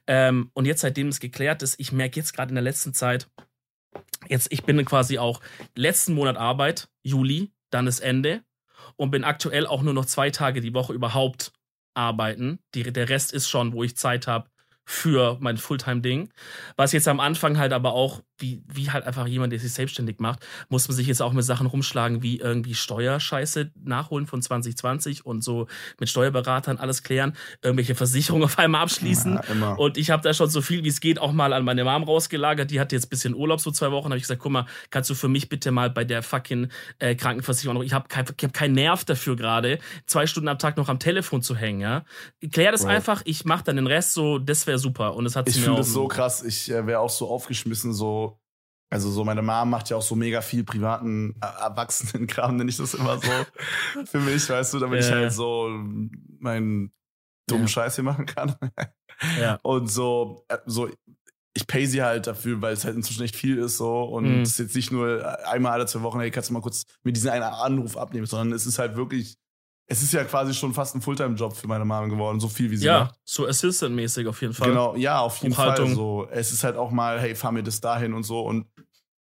Ähm, und jetzt, seitdem es geklärt ist, ich merke jetzt gerade in der letzten Zeit, jetzt, ich bin quasi auch letzten Monat Arbeit, Juli, dann ist Ende und bin aktuell auch nur noch zwei Tage die Woche überhaupt arbeiten. Die, der Rest ist schon, wo ich Zeit habe für mein Fulltime-Ding. Was jetzt am Anfang halt aber auch, wie, wie halt einfach jemand, der sich selbstständig macht, muss man sich jetzt auch mit Sachen rumschlagen, wie irgendwie Steuerscheiße nachholen von 2020 und so mit Steuerberatern alles klären, irgendwelche Versicherungen auf einmal abschließen. Ja. Und ich habe da schon so viel wie es geht auch mal an meine Mom rausgelagert. Die hatte jetzt ein bisschen Urlaub, so zwei Wochen. habe ich gesagt, guck mal, kannst du für mich bitte mal bei der fucking äh, Krankenversicherung, ich habe kein, ich hab keinen Nerv dafür gerade, zwei Stunden am Tag noch am Telefon zu hängen, ja. Klär das Bro. einfach, ich mache dann den Rest so, das wäre super. Und es hat Ich finde es so krass. Ich äh, wäre auch so aufgeschmissen, so. Also so meine Mom macht ja auch so mega viel privaten äh, Erwachsenenkram, nenne ich das immer so für mich, weißt du, damit ich Ja. halt so meinen dummen Ja. Scheiß hier machen kann. Ja. Und so, äh, so ich pay sie halt dafür, weil es halt inzwischen echt viel ist so und Mhm. es ist jetzt nicht nur äh, einmal alle zwei Wochen, hey, kannst du mal kurz mir diesen einen Anruf abnehmen, sondern es ist halt wirklich, es ist ja quasi schon fast ein Fulltime-Job für meine Mom geworden, so viel wie sie Ja, macht. so Assistant-mäßig auf jeden Fall. Genau, ja, auf jeden Buchhaltung. Fall so. Es ist halt auch mal, hey, fahr mir das dahin und so und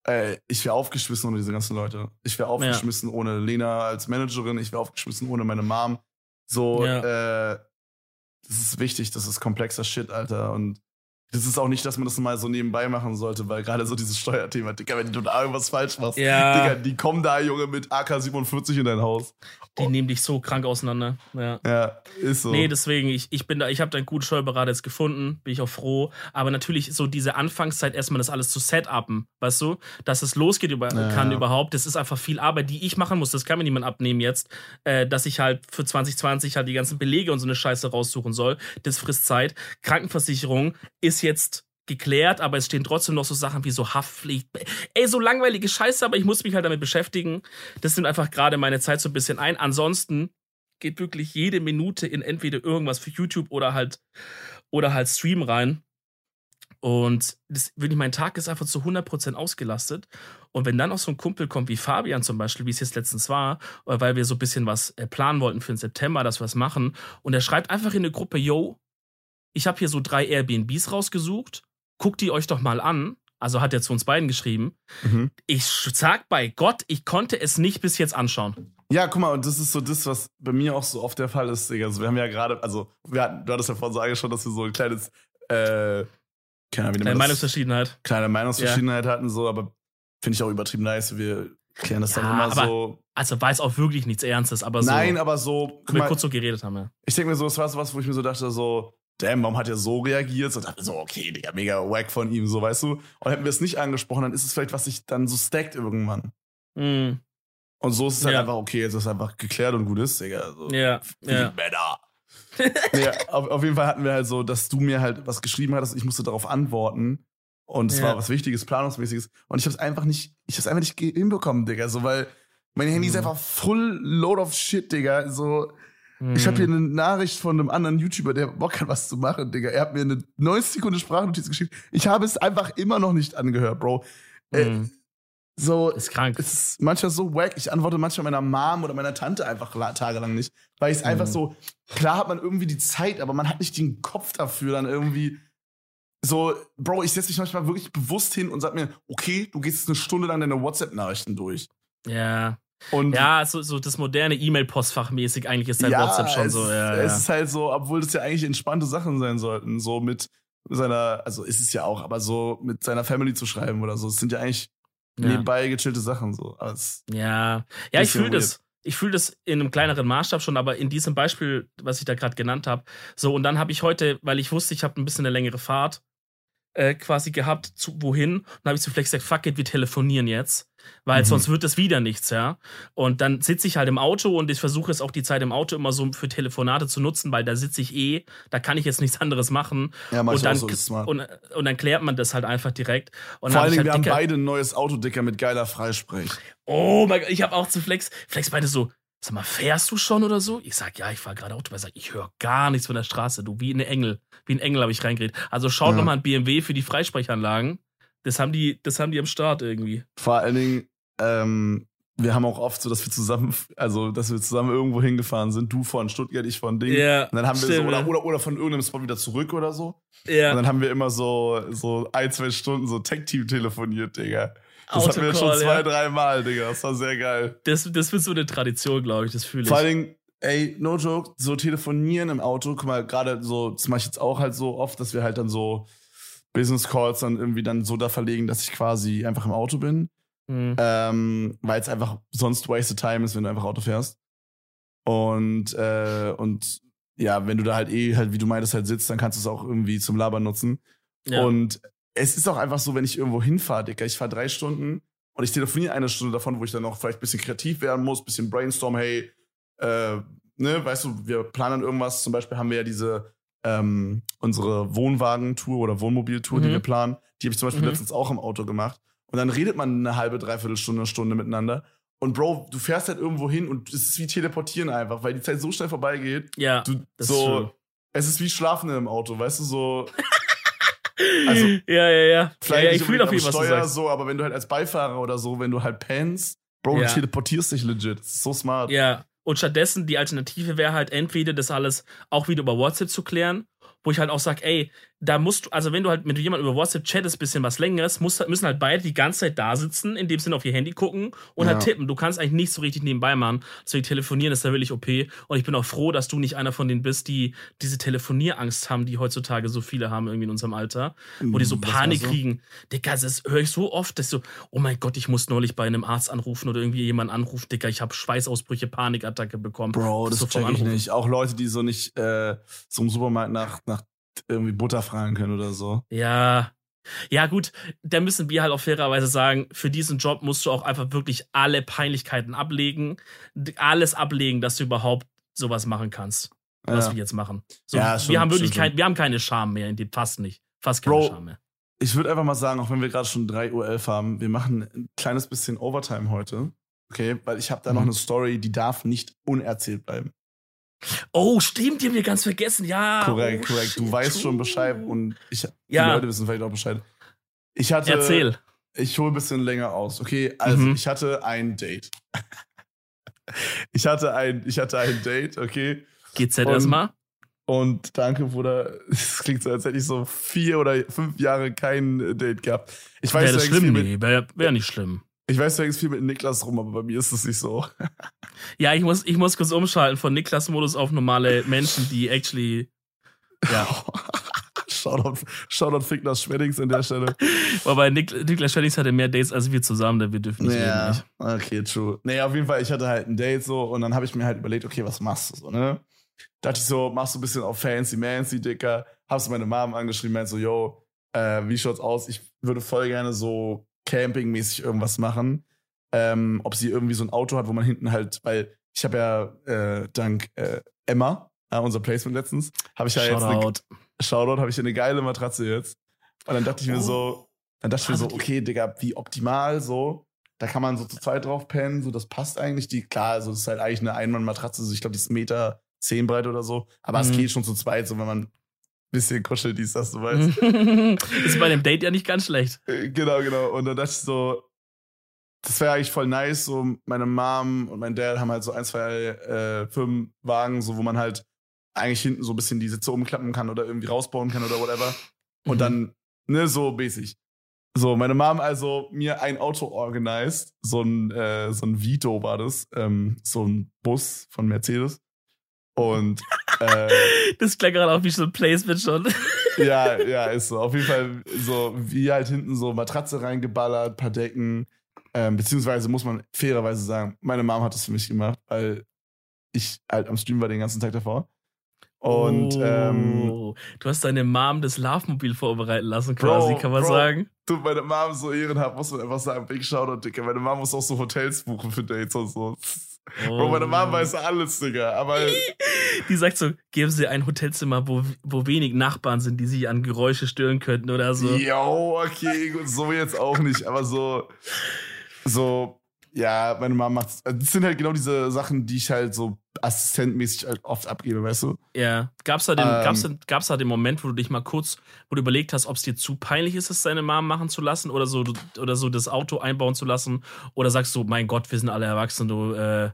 äh, ich wäre aufgeschmissen ohne diese ganzen Leute. Ich wäre aufgeschmissen ohne Lena als Managerin, ich wäre aufgeschmissen ohne meine Mom. So, äh, das ist wichtig, das ist komplexer Shit, Alter. Und das ist auch nicht, dass man das mal so nebenbei machen sollte, weil gerade so dieses Steuerthema, Digga, wenn du da irgendwas falsch machst, Ja. Digga, die kommen da, Junge, mit AK-47 in dein Haus. Die nehmen dich so krank auseinander. Ja. Ja, ist so. Nee, deswegen, ich, ich bin da, ich habe da einen guten Steuerberater jetzt gefunden, bin ich auch froh. Aber natürlich so diese Anfangszeit, erstmal das alles zu setupen, weißt du, dass es losgeht über, Ja. kann überhaupt. Das ist einfach viel Arbeit, die ich machen muss. Das kann mir niemand abnehmen jetzt, äh, dass ich halt für 2020 halt die ganzen Belege und so eine Scheiße raussuchen soll. Das frisst Zeit. Krankenversicherung ist jetzt geklärt, aber es stehen trotzdem noch so Sachen wie so Haftpflicht. Ey, so langweilige Scheiße, aber ich muss mich halt damit beschäftigen. Das nimmt einfach gerade meine Zeit so ein bisschen ein. Ansonsten geht wirklich jede Minute in entweder irgendwas für YouTube oder halt oder halt Stream rein. Und das, wirklich, mein Tag ist einfach zu 100% ausgelastet. Und wenn dann auch so ein Kumpel kommt wie Fabian zum Beispiel, wie es jetzt letztens war, weil wir so ein bisschen was äh, planen wollten für den September, dass wir was machen, und er schreibt einfach in eine Gruppe, yo, ich habe hier so drei Airbnbs rausgesucht, guckt die euch doch mal an. Also hat er zu uns beiden geschrieben. Mhm. Ich sag bei Gott, ich konnte es nicht bis jetzt anschauen. Ja, guck mal, und das ist so das, was bei mir auch so oft der Fall ist, Digga. Also wir haben ja gerade, also wir hatten, du hattest ja vorhin so angeschaut, dass wir so ein kleines, äh, keine Ahnung, wie nennt Eine man das? Meinungsverschiedenheit. kleine Meinungsverschiedenheit hatten, so, aber finde ich auch übertrieben nice. Wir klären das Ja, dann immer so. Also war es auch wirklich nichts Ernstes, aber so. Nein, aber so, guck wir mal, kurz so geredet haben, ja. ich denke mir so, es war so was, wo ich mir so dachte, so, damn, warum hat er so reagiert? So, dachte so, okay, Digga, mega wack von ihm, so, weißt du? Und hätten wir es nicht angesprochen, dann ist es vielleicht, was sich dann so stackt irgendwann. Mhm. Und so ist es halt Ja. einfach okay, jetzt ist es einfach geklärt und gut ist, Digga. Also, Ja, ja. Männer. nee, auf, auf jeden Fall hatten wir halt so, dass du mir halt was geschrieben hattest, ich musste darauf antworten. Und es Ja. war was Wichtiges, Planungsmäßiges. Und ich habe es einfach nicht, ich habe es einfach nicht hinbekommen, Digga. So, weil mein Handy ist Mhm. einfach full load of shit, Digga. So, ich habe hier Mhm. eine Nachricht von einem anderen YouTuber, der Bock hat, was zu machen, Digga. Er hat mir eine 90 Sekunden Sprachnotiz geschickt. Ich habe es einfach immer noch nicht angehört, Bro. Äh, Mhm. so, Ist krank. es ist manchmal so wack. Ich antworte manchmal meiner Mom oder meiner Tante einfach la- tagelang nicht. Weil es einfach Mhm. so, klar hat man irgendwie die Zeit, aber man hat nicht den Kopf dafür, dann irgendwie so, Bro, ich setze mich manchmal wirklich bewusst hin und sag mir, okay, du gehst jetzt eine Stunde lang deine WhatsApp-Nachrichten durch. Ja. Und Ja, so, so das moderne E-Mail-Postfach mäßig eigentlich ist dein ja, WhatsApp schon es, so. Ja, es ja. ist halt so, obwohl das ja eigentlich entspannte Sachen sein sollten, so mit seiner, also ist es ja auch, aber so mit seiner Family zu schreiben oder so. Es sind ja eigentlich ja. nebenbei gechillte Sachen so. Ja, ja, ich fühle das. Ich fühle das in einem kleineren Maßstab schon, aber in diesem Beispiel, was ich da gerade genannt habe, so und dann habe ich heute, weil ich wusste, ich habe ein bisschen eine längere Fahrt äh, quasi gehabt, zu wohin, dann habe ich zu Flex gesagt, fuck it, wir telefonieren jetzt, weil Mhm. sonst wird das wieder nichts, ja. Und dann sitze ich halt im Auto und ich versuche es auch die Zeit im Auto immer so für Telefonate zu nutzen, weil da sitze ich eh, da kann ich jetzt nichts anderes machen. ja, Und dann, so und, und dann klärt man das halt einfach direkt. Und Vor allen Dingen, wir halt haben dicke- beide ein neues Auto, Dicker, mit geiler Freisprech. Oh mein Gott, ich habe auch zu Flex. Flex meinte so, sag mal, fährst du schon oder so? Ich sag, ja, ich fahr gerade Auto. Er sagt, ich höre gar nichts von der Straße. Du, wie ein Engel. Wie ein Engel habe ich reingeredet. Also schaut Ja. noch mal ein BMW für die Freisprechanlagen. Das haben die, das haben die am Start irgendwie. Vor allen Dingen, ähm, wir haben auch oft so, dass wir zusammen, also dass wir zusammen irgendwo hingefahren sind. Du von Stuttgart, ich von Ding. Ja, Und dann haben wir so, stimmt, oder, oder, oder von irgendeinem Spot wieder zurück oder so. Und Ja, dann haben wir immer so, so ein, zwei Stunden so Tech-Team telefoniert, Digga. Das hatten wir schon zwei, ja. drei Mal, Digga. Das war sehr geil. Das, das wird so eine Tradition, glaube ich. Das fühle ich. Vor allen Dingen, ey, no joke, so telefonieren im Auto, guck mal, gerade so, das mache ich jetzt auch halt so oft, dass wir halt dann so Business Calls dann irgendwie dann so da verlegen, dass ich quasi einfach im Auto bin. Hm. ähm, weil es einfach sonst wasted time ist, wenn du einfach Auto fährst. Und, äh, und ja, wenn du da halt eh halt, wie du meintest, halt sitzt, dann kannst du es auch irgendwie zum Labern nutzen. ja. Und es ist auch einfach so, wenn ich irgendwo hinfahre, Dicker, ich fahre drei Stunden und ich telefoniere eine Stunde davon, wo ich dann noch vielleicht ein bisschen kreativ werden muss, bisschen brainstorm, hey, äh, ne, weißt du, wir planen irgendwas, zum Beispiel haben wir ja diese, ähm, unsere Wohnwagentour oder Wohnmobiltour, die Mhm. wir planen, die habe ich zum Beispiel Mhm. letztens auch im Auto gemacht. Und dann redet man eine halbe, dreiviertel Stunde, Stunde miteinander. Und Bro, du fährst halt irgendwo hin und es ist wie teleportieren einfach, weil die Zeit so schnell vorbeigeht. ja. Du, das ist so, schön. es ist wie Schlafen im Auto, weißt du, so. Also, ja, ja, ja. ja, Vielleicht ja nicht ich fühle auf jeden Fall, Steuer so, aber wenn du halt als Beifahrer oder so, wenn du halt pennst, Bro, Ja. du teleportierst dich legit. Das ist so smart. Ja, und stattdessen die Alternative wäre halt entweder das alles auch wieder über WhatsApp zu klären, wo ich halt auch sage, ey, da musst du, also wenn du halt mit jemandem über WhatsApp chattest, bisschen was längeres, muss, müssen halt beide die ganze Zeit da sitzen, in dem Sinne auf ihr Handy gucken und halt Ja. tippen. Du kannst eigentlich nicht so richtig nebenbei machen. Deswegen telefonieren ist da wirklich OP. Und ich bin auch froh, dass du nicht einer von denen bist, die diese Telefonierangst haben, die heutzutage so viele haben irgendwie in unserem Alter, wo die so Was Panik war so? kriegen. Digga, das höre ich so oft, dass so, oh mein Gott, ich muss neulich bei einem Arzt anrufen oder irgendwie jemand anrufen, Digga, ich habe Schweißausbrüche, Panikattacke bekommen. Bro, das So vom check ich nicht. Auch Leute, die so nicht äh, zum Supermarkt nach, nach irgendwie Butter fragen können oder so. Ja. Ja, gut, da müssen wir halt auch fairerweise sagen, für diesen Job musst du auch einfach wirklich alle Peinlichkeiten ablegen, alles ablegen, dass du überhaupt sowas machen kannst, was Ja. wir jetzt machen. So, Ja, schon- wir haben wirklich kein, wir haben keine Scham mehr, in dem, fast nicht. Fast keine Bro. Scham mehr. Ich würde einfach mal sagen, auch wenn wir gerade schon 3.11 Uhr haben, wir machen ein kleines bisschen Overtime heute. Okay, weil ich habe da noch Mhm. eine Story, die darf nicht unerzählt bleiben. Oh, stimmt, die haben wir ganz vergessen, ja. korrekt, oh, korrekt. Du weißt schon true. Bescheid und ich, die Ja. Leute wissen vielleicht auch Bescheid. Ich hatte, Erzähl. Ich hole ein bisschen länger aus. Okay, also Mhm. ich hatte ein Date. ich hatte ein, ich hatte ein Date, okay. GZ Und- erstmal. Und danke, Bruder. Es klingt so, als hätte ich so vier oder fünf Jahre kein Date gehabt. Ich weiß, Wäre du das schlimm? Nee, wäre wär nicht schlimm. Ich weiß, du hängst viel mit Niklas rum, aber bei mir ist es nicht so. Ja, ich muss, ich muss kurz umschalten von Niklas-Modus auf normale Menschen, die actually. Ja. Shoutout, Shoutout Fickners Schweddings an der Stelle. Wobei Nik Niklas Schwellings hatte mehr Dates als wir zusammen, denn wir dürfen nicht reden. Nicht. okay, true. Nee, auf jeden Fall, ich hatte halt ein Date so und dann habe ich mir halt überlegt, okay, was machst du so, ne? Dachte ich so, machst du ein bisschen auf Fancy Mancy, Dicker. Hab's meine Mom angeschrieben, meint so, yo, äh, wie schaut's aus? Ich würde voll gerne so campingmäßig irgendwas machen. ähm, ob sie irgendwie so ein Auto hat, wo man hinten halt, weil ich habe ja äh, dank äh, Emma, äh, unser Placement letztens, habe ich ja jetzt eine, Shoutout. Shoutout, habe ich eine geile Matratze jetzt. Und dann dachte ich mir Oh. so, dann dachte ich mir so, okay, Digga, wie optimal so. Da kann man so zu zweit drauf pennen, so das passt eigentlich. Die, klar, also das ist halt eigentlich eine Einmann-Matratze, so ich glaube, die ist Meter zehn breit oder so. Aber es Mhm. geht schon zu zweit, so wenn man bisschen kuschelt, dies, das, du weißt. ist bei dem Date ja nicht ganz schlecht. Äh, Genau, genau. Und dann dachte ich so, das wäre eigentlich voll nice. So, meine Mom und mein Dad haben halt so ein, zwei äh, Firmenwagen, so wo man halt eigentlich hinten so ein bisschen die Sitze umklappen kann oder irgendwie rausbauen kann oder whatever. Und Mhm. dann, ne, so mäßig. So, meine Mom also mir ein Auto organisiert, so ein, äh, so ein Vito war das, ähm, so ein Bus von Mercedes. Und äh, Das klang gerade auch wie so ein Placement schon. ja, ja, ist so. Auf jeden Fall so, wie halt hinten so Matratze reingeballert, paar Decken. Ähm, beziehungsweise muss man fairerweise sagen, meine Mom hat das für mich gemacht, weil ich halt am Stream war den ganzen Tag davor. Und ähm, oh, du hast deine Mom das Love-Mobil vorbereiten lassen, quasi, Bro, kann man Bro. sagen. tut meine Mom so ehrenhaft, muss man einfach sagen, Big Shoutout, Digga. Meine Mom muss auch so Hotels buchen für Dates und so. Bro, meine Mom weiß alles, Digga. Aber Die sagt so, geben Sie ein Hotelzimmer, wo, wo wenig Nachbarn sind, die sich an Geräusche stören könnten oder so. Jo, okay, gut, so jetzt auch nicht, aber so, so, ja, meine Mama macht, das sind halt genau diese Sachen, die ich halt so assistentmäßig oft abgebe, weißt du? Ja. Gab's da, den, Ähm. gab's, da- gab's da den Moment, wo du dich mal kurz, wo du überlegt hast, ob es dir zu peinlich ist, es deine Mom machen zu lassen oder so, oder so das Auto einbauen zu lassen? Oder sagst du, mein Gott, wir sind alle erwachsen, du, äh,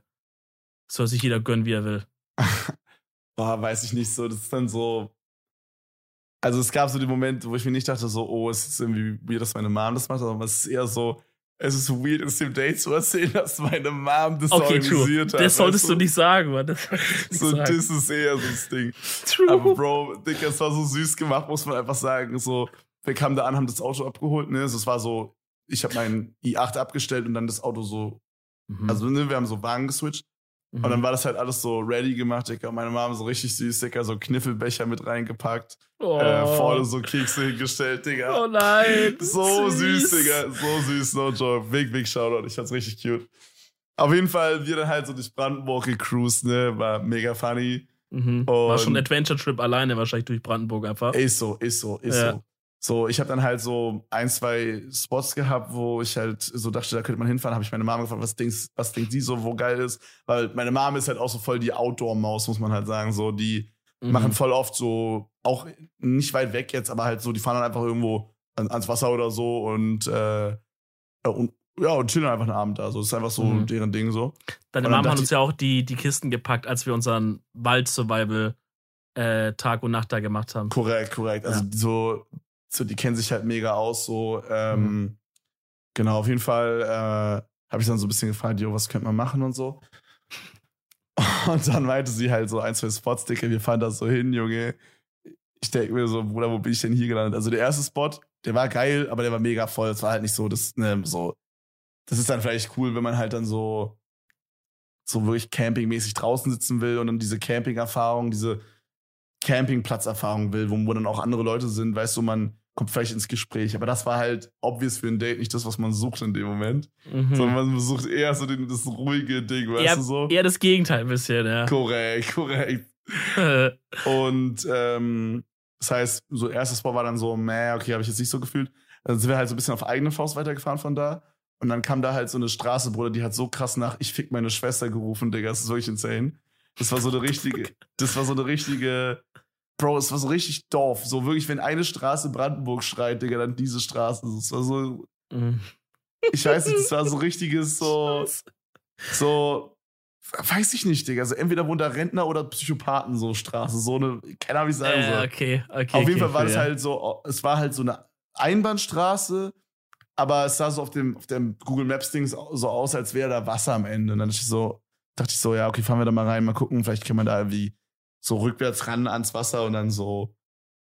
soll sich jeder gönnen, wie er will. Boah, weiß ich nicht so, das ist dann so, also es gab so den Moment, wo ich mir nicht dachte so, oh, es ist irgendwie weird, dass meine Mom das macht, aber es ist eher so, es ist weird, es dem Date zu erzählen, dass meine Mom das Okay, true. organisiert hat. Das solltest weißt du nicht sagen, Mann. Das nicht So, sagen. das ist eher so das Ding. True. Aber Bro, Digga, es war so süß gemacht, muss man einfach sagen. So, wir kamen da an, haben das Auto abgeholt, ne? Also, Es war so, ich habe meinen i8 abgestellt und dann das Auto so, Mhm. also ne, wir haben so Wagen geswitcht Mhm. und dann war das halt alles so ready gemacht, Digga. Meine Mama so richtig süß, Digga, so Kniffelbecher mit reingepackt, oh. äh, vorne so Kekse hingestellt, Digga. Oh nein. So süß, Digga, so süß, no joke. Big, big Shoutout, ich fand's richtig cute. Auf jeden Fall, wir dann halt so durch Brandenburg gecruised, ne, war mega funny. Mhm. War schon ein Adventure-Trip alleine wahrscheinlich durch Brandenburg einfach. Ist so, ist so, ist Ja. so. So, ich habe dann halt so ein, zwei Spots gehabt, wo ich halt so dachte, da könnte man hinfahren. Habe ich meine Mama gefragt, was denkst, was denkt sie so, wo geil ist? Weil meine Mama ist halt auch so voll die Outdoor-Maus, muss man halt sagen. So, die Mhm. machen voll oft so, auch nicht weit weg jetzt, aber halt so, die fahren dann einfach irgendwo an, ans Wasser oder so und, äh, und ja, und chillen einfach einen Abend da. So, das ist einfach so Mhm. deren Ding so. Deine Mama hat uns ja auch die, die Kisten gepackt, als wir unseren Wald-Survival äh, Tag und Nacht da gemacht haben. Korrekt, korrekt. Also Ja. so, so, die kennen sich halt mega aus. So, ähm, Mhm. genau, auf jeden Fall äh, habe ich dann so ein bisschen gefragt, jo, was könnte man machen und so. Und dann meinte sie halt so ein, zwei Spots, Dicke, wir fahren da so hin, Junge. Ich denke mir so, Bruder, wo bin ich denn hier gelandet? Also der erste Spot, der war geil, aber der war mega voll. Es war halt nicht so, das, ne, so. Das ist dann vielleicht cool, wenn man halt dann so, so wirklich campingmäßig draußen sitzen will und dann diese Camping-Erfahrung, diese Campingplatzerfahrung will, wo, wo dann auch andere Leute sind, weißt du, man kommt vielleicht ins Gespräch. Aber das war halt obvious für ein Date nicht das, was man sucht in dem Moment. Mhm. Sondern man sucht eher so den, das ruhige Ding, weißt eher, du so? eher das Gegenteil ein bisschen, ja. Korrekt, korrekt. Und ähm, das heißt, so erstes Spot war dann so, meh, okay, habe ich jetzt nicht so gefühlt. Dann sind wir halt so ein bisschen auf eigene Faust weitergefahren von da. Und dann kam da halt so eine Straße, Bruder, die hat so krass nach Ich fick meine Schwester gerufen, Digga. Das ist wirklich insane. Das war so eine richtige, das war so eine richtige, Bro, es war so richtig Dorf. So wirklich, wenn eine Straße Brandenburg schreit, Digga, dann diese Straße. Das war so, Mhm. ich weiß nicht, das war so richtiges, so, so, weiß ich nicht, Digga. Also entweder wohnt da Rentner oder Psychopathen so Straße. So eine, keine Ahnung, wie ich sagen Äh, soll. okay, okay. Auf jeden okay, Fall war das ja. halt so, es war halt so eine Einbahnstraße, aber es sah so auf dem, auf dem Google Maps Ding so aus, als wäre da Wasser am Ende. Und dann ich so, dachte ich so, ja, okay, fahren wir da mal rein, mal gucken, vielleicht kann man da irgendwie so rückwärts ran ans Wasser und dann so,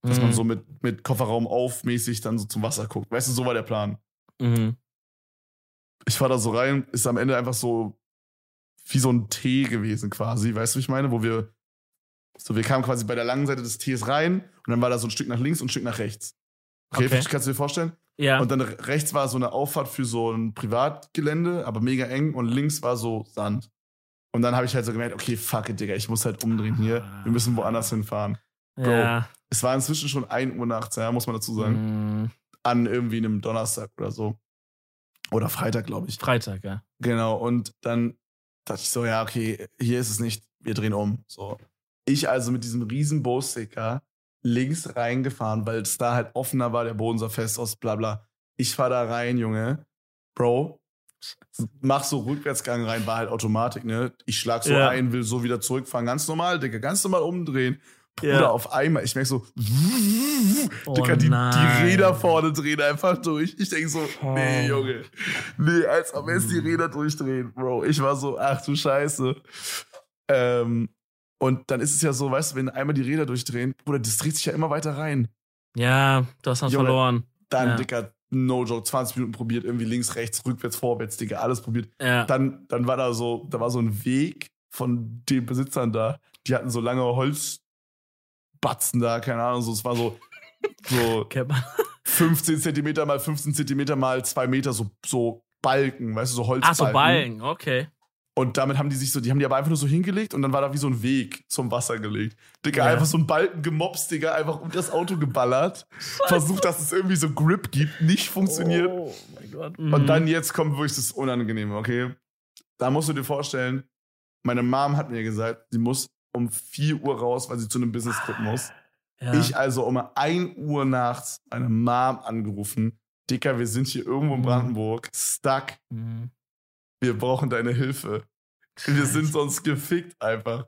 dass man Mhm. so mit, mit Kofferraum aufmäßig dann so zum Wasser guckt. Weißt du, so war der Plan. Mhm. Ich fahr da so rein, ist am Ende einfach so wie so ein T gewesen quasi, weißt du, wie ich meine? Wo wir, so wir kamen quasi bei der langen Seite des Ts rein und dann war da so ein Stück nach links und ein Stück nach rechts. Okay, Okay. kannst du dir vorstellen? Ja. Und dann rechts war so eine Auffahrt für so ein Privatgelände, aber mega eng und links war so Sand. Und dann habe ich halt so gemerkt, okay, fuck it, Digga, ich muss halt umdrehen hier. Wir müssen woanders hinfahren. Bro. ja. Es war inzwischen schon 1 Uhr nachts, ja, muss man dazu sagen. Mm, An irgendwie einem Donnerstag oder so. Oder Freitag, glaube ich. Freitag, ja. Genau. Und dann dachte ich so, ja, okay, hier ist es nicht, wir drehen um. So. Ich also mit diesem riesen Bowsticker links reingefahren, weil es da halt offener war, der Boden sah fest aus, bla bla. Ich fahr da rein, Junge. Bro, mach so Rückwärtsgang rein, war halt Automatik, ne? Ich schlag so Ja. ein, will so wieder zurückfahren, ganz normal, Digga, ganz normal umdrehen. Bruder, Ja. auf einmal, ich merk so, Oh Digga, die, die. Räder vorne drehen einfach durch. Ich denk so, nee. Junge. Nee, als ob jetzt die Räder durchdrehen, Bro. Ich war so, ach du Scheiße. Ähm, und dann ist es ja so, weißt du, wenn einmal die Räder durchdrehen, Bruder, das dreht sich ja immer weiter rein. Ja, du hast was Junge. verloren. Dann, Ja. Digga, no joke, 20 Minuten probiert, irgendwie links, rechts, rückwärts, vorwärts, Digga, alles probiert. Ja. Dann, dann war da so, da war so ein Weg von den Besitzern da. Die hatten so lange Holzbatzen da, keine Ahnung, so, es war so, so Kennt man. 15 Zentimeter mal 15 Zentimeter mal 2 Meter, so, so Balken, weißt du, so Holzbalken. Ach so, Ballen, okay. Und damit haben die sich so, die haben die aber einfach nur so hingelegt und dann war da wie so ein Weg zum Wasser gelegt. Digga, Ja. einfach so ein Balken gemobst, Digga, einfach um das Auto geballert. Versucht, dass es irgendwie so Grip gibt, nicht funktioniert. Oh mein Gott. Und Mhm. dann jetzt kommt wirklich das Unangenehme, okay? Da musst du dir vorstellen, meine Mom hat mir gesagt, sie muss um 4 Uhr raus, weil sie zu einem Business-Trip muss. ja. Ich also um 1 Uhr nachts meine Mom angerufen. Dicker, wir sind hier irgendwo in Mhm. Brandenburg, stuck. Mhm. Wir brauchen deine Hilfe. Wir sind sonst gefickt einfach.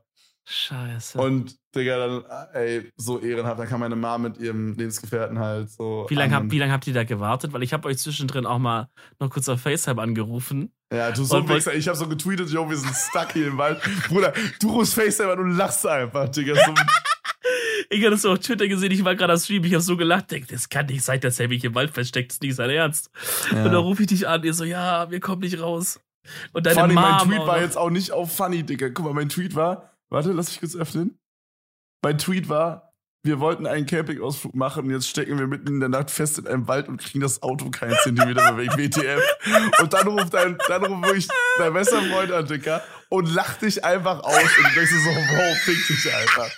Scheiße. Und Digga, dann, ey, so ehrenhaft, dann kam meine Mom mit ihrem Lebensgefährten halt so. wie lange an hab, wie lang habt ihr da gewartet? Weil ich habe euch zwischendrin auch mal noch kurz auf FaceTime angerufen. Ja, du so Wichser, ich hab so getweetet, yo, wir sind stuck hier im Wald. Bruder, du rufst FaceTime an und lachst einfach, Digga. So, Ich hatte es auf Twitter gesehen, ich war gerade am Stream, ich habe so gelacht, denk, das kann nicht sein, dass er mich im Wald versteckt, das ist nicht sein Ernst. Und dann rufe ich dich an, ihr so, ja, wir kommen nicht raus. Und deine Vor allem, mein Tweet war jetzt auch nicht auf funny, Digga. Guck mal, mein Tweet war, warte, lass mich kurz öffnen. Mein Tweet war, wir wollten einen Campingausflug machen und jetzt stecken wir mitten in der Nacht fest in einem Wald und kriegen das Auto keinen Zentimeter mehr weg, WTF. Und dann ruft dein, dann ruft wirklich dein bester Freund an, Digga, und lacht dich einfach aus. Und du denkst so, wow, fick dich einfach.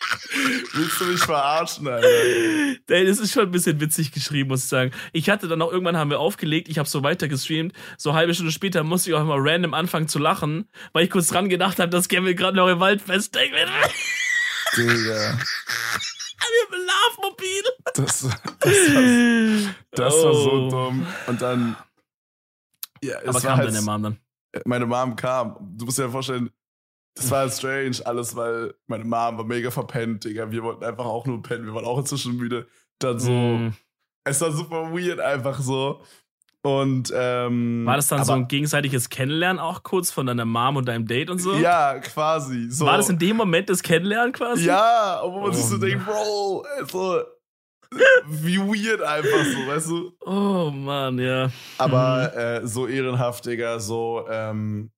Willst du mich verarschen, Alter? Ey, Das ist schon ein bisschen witzig geschrieben, muss ich sagen. Ich hatte dann auch irgendwann haben wir aufgelegt, ich habe so weiter gestreamt. So eine halbe Stunde später musste ich auch mal random anfangen zu lachen, weil ich kurz dran gedacht habe, dass Kevin gerade noch im Wald feststeckt. Wir Digga, haben ein Laufmobil. das, das, war, das war so Oh. dumm. Und dann, ja, es Aber war kam halt, deine Mom dann? Meine Mom kam. Du musst dir ja vorstellen, das war halt strange alles, weil meine Mom war mega verpennt, Digga. Wir wollten einfach auch nur pennen. Wir waren auch inzwischen müde. Dann so, Mm. es war super weird einfach so. Und, ähm. War das dann aber, so ein gegenseitiges Kennenlernen auch kurz von deiner Mom und deinem Date und so? Ja, quasi. So. War das in dem Moment das Kennenlernen quasi? Ja, obwohl man sich Oh so denkt, Bro, also, wie weird einfach so, weißt du? Oh Mann, ja. Aber Mhm. äh, so ehrenhaft, Digga, so, ähm,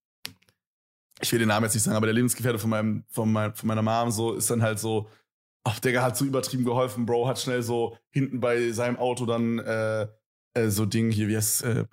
ich will den Namen jetzt nicht sagen, aber der Lebensgefährte von, meinem, von, mein, von meiner Mom so ist dann halt so, ach, Digga, hat so übertrieben geholfen, Bro, hat schnell so hinten bei seinem Auto dann äh, äh, so Ding hier, wie heißt äh,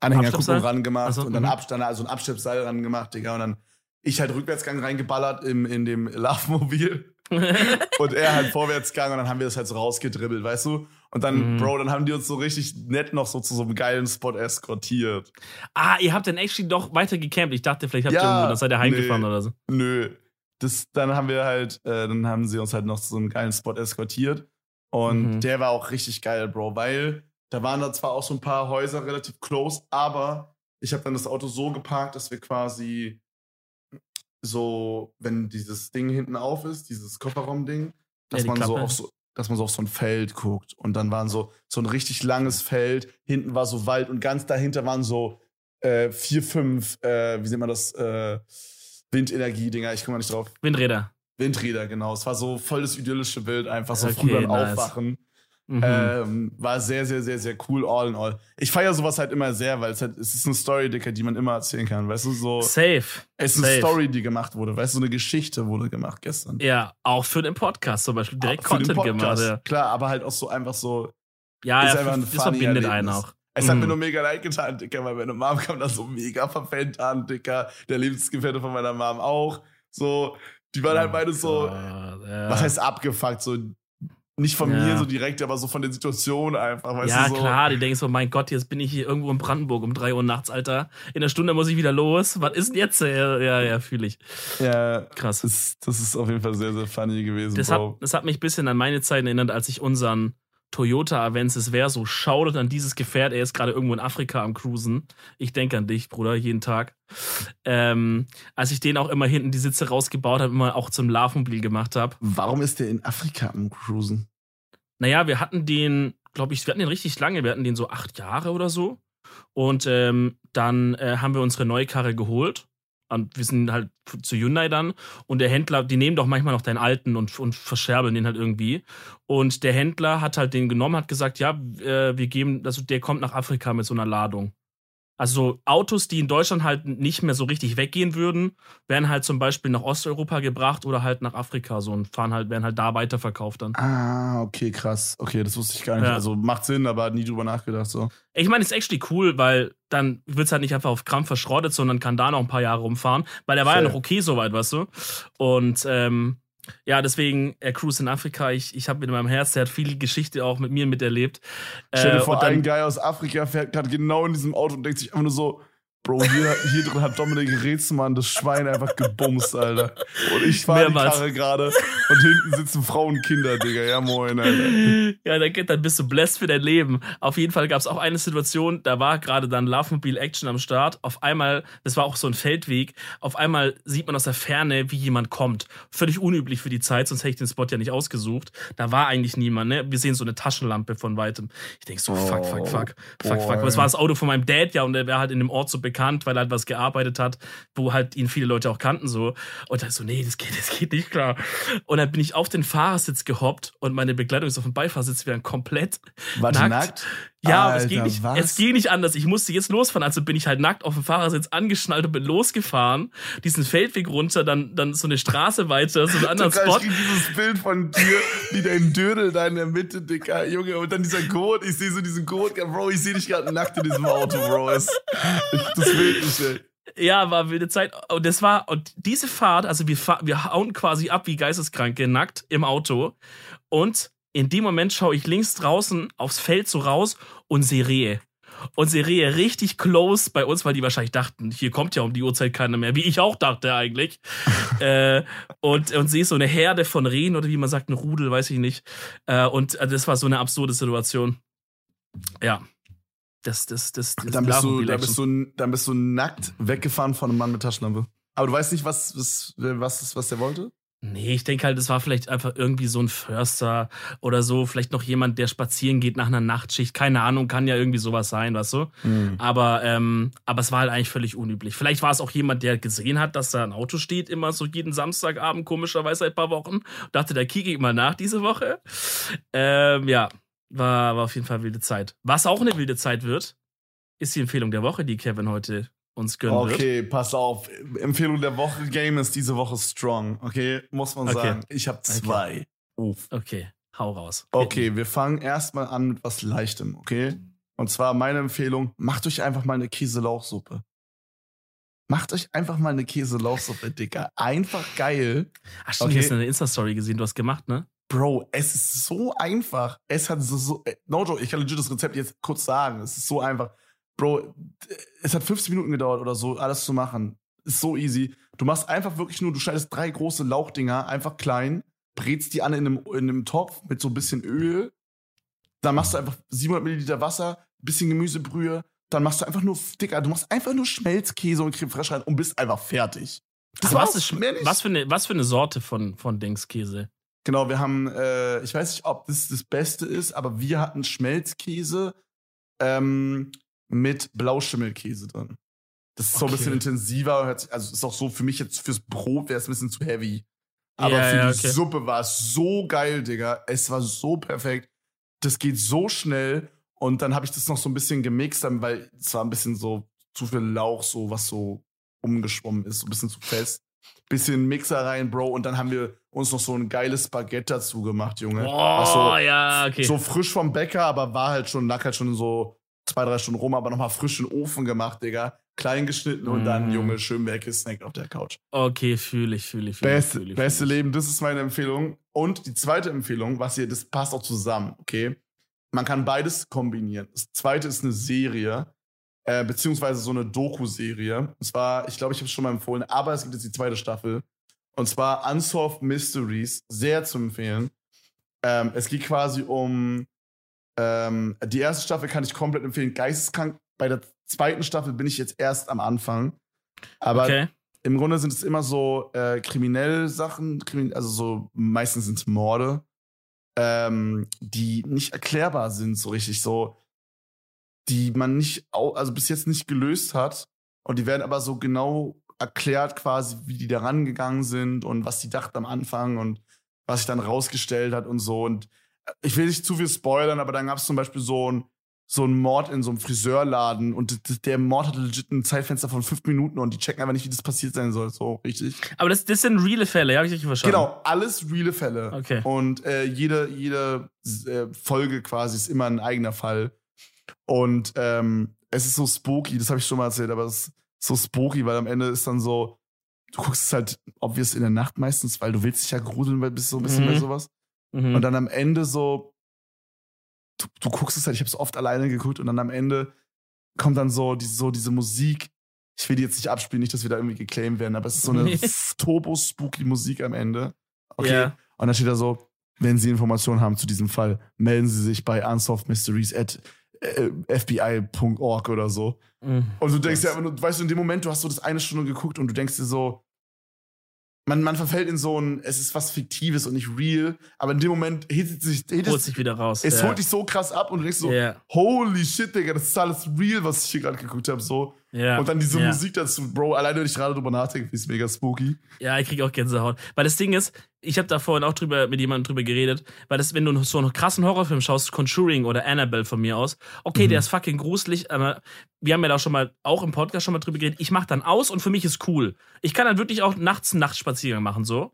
Anhängerkupplung Abschleppseil? ran gemacht Ach so, und dann mhm. Abstand, also ein Abschleppseil ran gemacht, Digga, und dann ich halt Rückwärtsgang reingeballert im, in dem Laufmobil und er halt Vorwärtsgang und dann haben wir das halt so rausgedribbelt, weißt du? Und dann, Mhm. Bro, dann haben die uns so richtig nett noch so zu so einem geilen Spot eskortiert. ah, ihr habt dann actually doch weiter gecampt. Ich dachte, vielleicht habt ihr Ja, irgendwo, dann seid ihr heimgefahren nee. oder so. Nö. Das, dann haben wir halt, äh, dann haben sie uns halt noch zu so einem geilen Spot eskortiert. Und Mhm. der war auch richtig geil, Bro, weil da waren da zwar auch so ein paar Häuser relativ close, aber ich habe dann das Auto so geparkt, dass wir quasi so, wenn dieses Ding hinten auf ist, dieses Kofferraum-Ding, dass die man so Klappe. auf so dass man so auf so ein Feld guckt und dann waren so so ein richtig langes Feld, hinten war so Wald und ganz dahinter waren so äh, vier, fünf, äh, wie nennt man das, äh, Windenergie-Dinger, ich komme mal nicht drauf. Windräder. Windräder, genau. Es war so voll das idyllische Bild, einfach so Okay, früh beim nice. Aufwachen. Mhm. Ähm, war sehr, sehr, sehr, sehr cool, all in all. Ich feiere sowas halt immer sehr, weil es halt, es ist eine Story, Dicker, die man immer erzählen kann. Weißt du, so, Safe. es ist eine safe. Story, die gemacht wurde. Weißt du, so eine Geschichte wurde gemacht gestern. Ja, auch für den Podcast zum Beispiel. Direkt den Content gemacht. Ja, Klar, aber halt auch so einfach so, ja, Ist ja einfach ein das verbindet einen Erlebnis. auch. Es hat Mhm. mir nur mega leid getan, Dicker, weil meine Mom kam da so mega verfällt an, Dicker. Der Lebensgefährte von meiner Mom auch. So, die waren halt beide so, Oh Gott, ja. was heißt abgefuckt? So, nicht von Ja. mir so direkt, aber so von der Situation einfach, weißt ja, du so. klar, die denken so, mein Gott, jetzt bin ich hier irgendwo in Brandenburg um 3 Uhr nachts, Alter. In der Stunde muss ich wieder los. Was ist denn jetzt? Ja, ja, ja fühle ich. Ja, Krass. das, das ist auf jeden Fall sehr, sehr funny gewesen, Das hat, Bro. das hat mich ein bisschen an meine Zeit erinnert, als ich unseren Toyota Avensis Verso shoutout an dieses Gefährt. Er ist gerade irgendwo in Afrika am Cruisen. Ich denke an dich, Bruder, jeden Tag. Ähm, als ich den auch immer hinten die Sitze rausgebaut habe, immer auch zum Larvenmobil gemacht habe. Warum ist der in Afrika am Cruisen? Naja, wir hatten den, glaube ich, wir hatten den richtig lange. Wir hatten den so acht Jahre oder so. Und ähm, dann äh, haben wir unsere neue Karre geholt. Wir sind halt zu Hyundai dann. Und der Händler, die nehmen doch manchmal noch deinen alten und, und verscherbeln den halt irgendwie. Und der Händler hat halt den genommen, hat gesagt, ja, äh, wir geben, also der kommt nach Afrika mit so einer Ladung. Also Autos, die in Deutschland halt nicht mehr so richtig weggehen würden, werden halt zum Beispiel nach Osteuropa gebracht oder halt nach Afrika so und fahren halt, werden halt da weiterverkauft dann. Ah, okay, krass. Okay, das wusste ich gar nicht. Ja. Also macht Sinn, aber nie drüber nachgedacht so. Ich meine, ist actually cool, weil dann wird's halt nicht einfach auf Krampf verschrottet, sondern kann da noch ein paar Jahre rumfahren, weil der war ja Fair. noch okay soweit, weißt du? Und ähm, ja, deswegen, er cruise in Afrika, ich, ich habe mit meinem Herz, der hat viel Geschichte auch mit mir miterlebt. Stell dir Äh, vor, dann- ein Guy aus Afrika fährt gerade genau in diesem Auto und denkt sich einfach nur so, Bro, hier, hier drin hat Dominik Rätselmann das Schwein einfach gebumst, Alter. Und ich fahre die. Karre gerade und hinten sitzen Frauen und Kinder, Digga. Ja, moin, Alter. Ja, dann, dann bist du blessed für dein Leben. Auf jeden Fall gab es auch eine Situation, da war gerade dann Love Mobile Action am Start. Auf einmal, das war auch so ein Feldweg, auf einmal sieht man aus der Ferne, wie jemand kommt. Völlig unüblich für die Zeit, sonst hätte ich den Spot ja nicht ausgesucht. Da war eigentlich niemand, ne? Wir sehen so eine Taschenlampe von weitem. Ich denk so, fuck, fuck, fuck, fuck, fuck. Aber es war das Auto von meinem Dad, ja, und der wäre halt in dem Ort so bekannt, weil er halt was gearbeitet hat, wo halt ihn viele Leute auch kannten, so. Und da so, nee, das geht, das geht nicht klar. Und dann bin ich auf den Fahrersitz gehoppt und meine Begleitung ist auf dem Beifahrersitz wieder komplett Warte, nackt. nackt? Ja, Alter, es, ging nicht, was? es ging nicht anders. Ich musste jetzt losfahren. Also bin ich halt nackt auf dem Fahrersitz angeschnallt und bin losgefahren. Diesen Feldweg runter, dann, dann so eine Straße weiter, so einen anderen Spot. Ich dieses Bild von dir, wie dein Dödel da in der Mitte, Dicker, Junge, und dann dieser Code, ich sehe so diesen Code, Bro, ich sehe dich gerade nackt in diesem Auto, Bro. Das will ich nicht, ey. Ja, war wilde Zeit. Und das war, und diese Fahrt, also wir, fahr, wir hauen quasi ab wie Geisteskranke, nackt im Auto. Und in dem Moment schaue ich links draußen aufs Feld so raus und sehe Rehe. Und sehe Rehe richtig close bei uns, weil die wahrscheinlich dachten, hier kommt ja um die Uhrzeit keiner mehr, wie ich auch dachte eigentlich. äh, und, und sehe so eine Herde von Rehen oder wie man sagt, ein Rudel, weiß ich nicht. Äh, und äh, das war so eine absurde Situation. Ja. Das, das, das, das Dann bist, du, dann, bist du, dann bist du nackt weggefahren von einem Mann mit Taschenlampe. Aber du weißt nicht, was, was, was, was der wollte? Nee, ich denke halt, es war vielleicht einfach irgendwie so ein Förster oder so, vielleicht noch jemand, der spazieren geht nach einer Nachtschicht. Keine Ahnung, kann ja irgendwie sowas sein, weißt du? Aber, ähm, aber es war halt eigentlich völlig unüblich. Vielleicht war es auch jemand, der gesehen hat, dass da ein Auto steht, immer so jeden Samstagabend, komischerweise seit ein paar Wochen. Dachte, da kicke ich mal nach diese Woche. Ähm, ja, war, war auf jeden Fall wilde Zeit. Was auch eine wilde Zeit wird, ist die Empfehlung der Woche, die Kevin heute uns gönnen wird. Okay, pass auf. Empfehlung der Woche, Game ist diese Woche strong. Okay, muss man Okay. sagen. Ich habe zwei. Uff. Okay, hau raus. Okay, wir fangen erstmal an mit was Leichtem, okay? Und zwar meine Empfehlung, macht euch einfach mal eine Käselauchsuppe. Macht euch einfach mal eine Käselauchsuppe, Dicker. Einfach geil. Ach stimmt, Okay. du hast eine Insta-Story gesehen, du hast gemacht, ne? Bro, es ist so einfach. Es hat so, so no joke, ich kann legit das Rezept jetzt kurz sagen. Es ist so einfach. Bro, es hat 15 Minuten gedauert oder so, alles zu machen. Ist so easy. Du machst einfach wirklich nur, du schneidest drei große Lauchdinger, einfach klein, brätst die an in einem, in einem Topf mit so ein bisschen Öl. Dann machst du einfach 700 Milliliter Wasser, bisschen Gemüsebrühe. Dann machst du einfach nur, Dicker, du machst einfach nur Schmelzkäse und Creme fraiche rein und bist einfach fertig. Das war's, was, ist, was, für eine, was für eine Sorte von, von Dingskäse? Genau, wir haben, äh, ich weiß nicht, ob das das Beste ist, aber wir hatten Schmelzkäse ähm, mit Blauschimmelkäse drin. Das ist so ein Okay. bisschen intensiver, also ist auch so für mich jetzt fürs Brot wäre es ein bisschen zu heavy. Aber Ja, für ja, die okay. Suppe war es so geil, Digga. Es war so perfekt. Das geht so schnell. Und dann habe ich das noch so ein bisschen gemixt, weil es war ein bisschen so zu viel Lauch, so was so umgeschwommen ist, so ein bisschen zu fest. Bisschen Mixer rein, Bro. Und dann haben wir uns noch so ein geiles Baguette dazu gemacht, Junge. Ach so, ja, okay. so frisch vom Bäcker, aber war halt schon, lag halt schon so zwei, drei Stunden rum, aber nochmal frisch in den Ofen gemacht, Digga. Klein geschnitten und dann, Mm. Junge, schön weggesnackt auf der Couch. Okay, fühle ich, fühle ich, fühle ich. Beste, fühl ich, beste fühl ich. Leben, das ist meine Empfehlung. Und die zweite Empfehlung, was hier, das passt auch zusammen, okay? Man kann beides kombinieren. Das zweite ist eine Serie, äh, beziehungsweise so eine Doku-Serie. Und zwar, ich glaube, ich habe es schon mal empfohlen, aber es gibt jetzt die zweite Staffel. Und zwar Unsolved Mysteries, sehr zu empfehlen. Ähm, es geht quasi um ähm, die erste Staffel kann ich komplett empfehlen, geisteskrank. Bei der zweiten Staffel bin ich jetzt erst am Anfang. Aber Okay. im Grunde sind es immer so äh, kriminelle Sachen, also so meistens sind es Morde, ähm, die nicht erklärbar sind so richtig, so die man nicht, also bis jetzt nicht gelöst hat und die werden aber so genau erklärt quasi, wie die da rangegangen sind und was die dachten am Anfang und was sich dann rausgestellt hat und so und ich will nicht zu viel spoilern, aber dann gab es zum Beispiel so ein so ein Mord in so einem Friseurladen und der Mord hatte legit ein Zeitfenster von fünf Minuten und die checken einfach nicht, wie das passiert sein soll. So, richtig. Aber das, das sind reale Fälle, ja, habe ich richtig verstanden. Genau, alles reale Fälle. Okay. Und äh, jede, jede äh, Folge quasi ist immer ein eigener Fall. Und ähm, es ist so spooky, das habe ich schon mal erzählt, aber es ist so spooky, weil am Ende ist dann so, du guckst es halt obvious in der Nacht meistens, weil du willst dich ja gruseln, weil bist so ein bisschen Mhm. bei sowas. Mhm. Und dann am Ende so, du, du guckst es halt, ich habe es oft alleine geguckt und dann am Ende kommt dann so, die, so diese Musik. Ich will die jetzt nicht abspielen, nicht, dass wir da irgendwie geclaimed werden, aber es ist so eine turbo-spooky Musik am Ende. Okay. Ja. Und dann steht da so, wenn Sie Informationen haben zu diesem Fall, melden Sie sich bei Unsolved Mysteries at äh, fbi.org oder so. Mhm. Und du denkst ja, weißt du, in dem Moment, du hast so das eine Stunde geguckt und du denkst dir so, man, man verfällt in so ein, es ist was Fiktives und nicht real, aber in dem Moment hittet sich, hittet, Holt sich wieder raus. es ja. holt dich so krass ab und du denkst so, Ja, holy shit, Digga, das ist alles real, was ich hier gerade geguckt habe, so. Ja. Und dann diese ja. Musik dazu, Bro, alleine wenn ich gerade drüber nachdenke, ist mega spooky. Ja, ich krieg auch Gänsehaut. Weil das Ding ist, ich habe da vorhin auch drüber mit jemandem drüber geredet, weil das, wenn du so einen krassen Horrorfilm schaust, Conjuring oder Annabelle von mir aus, okay, Mhm. der ist fucking gruselig, aber wir haben ja da auch schon mal, auch im Podcast schon mal drüber geredet, ich mach dann aus und für mich ist cool. Ich kann dann wirklich auch nachts einen Nachtspaziergang machen, so.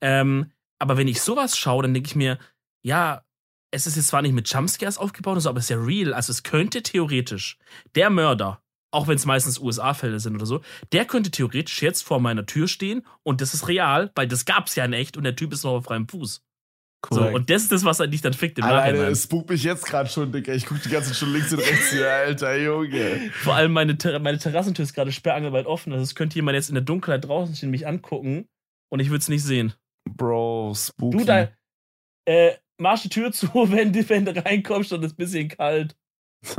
Ähm, aber wenn ich sowas schaue, dann denke ich mir, ja, es ist jetzt zwar nicht mit Jumpscares aufgebaut, so, aber es ist ja real. Also es könnte theoretisch der Mörder, auch wenn es meistens USA-Fälle sind oder so, der könnte theoretisch jetzt vor meiner Tür stehen und das ist real, weil das gab's ja in echt und der Typ ist noch auf freiem Fuß. So, Korrekt. und das ist das, was er dich dann fickt im Alleine, Nachhinein. es spookt mich jetzt gerade schon, Digga. Ich guck die ganze Zeit schon links und rechts hier, alter Junge. Vor allem meine, Ter meine Terrassentür ist gerade sperrangelweit offen. Also es könnte jemand jetzt in der Dunkelheit draußen stehen, mich angucken und ich würde es nicht sehen. Bro, spooky. Du da, äh, mach die Tür zu, wenn, du- wenn du reinkommst und es ist ein bisschen kalt.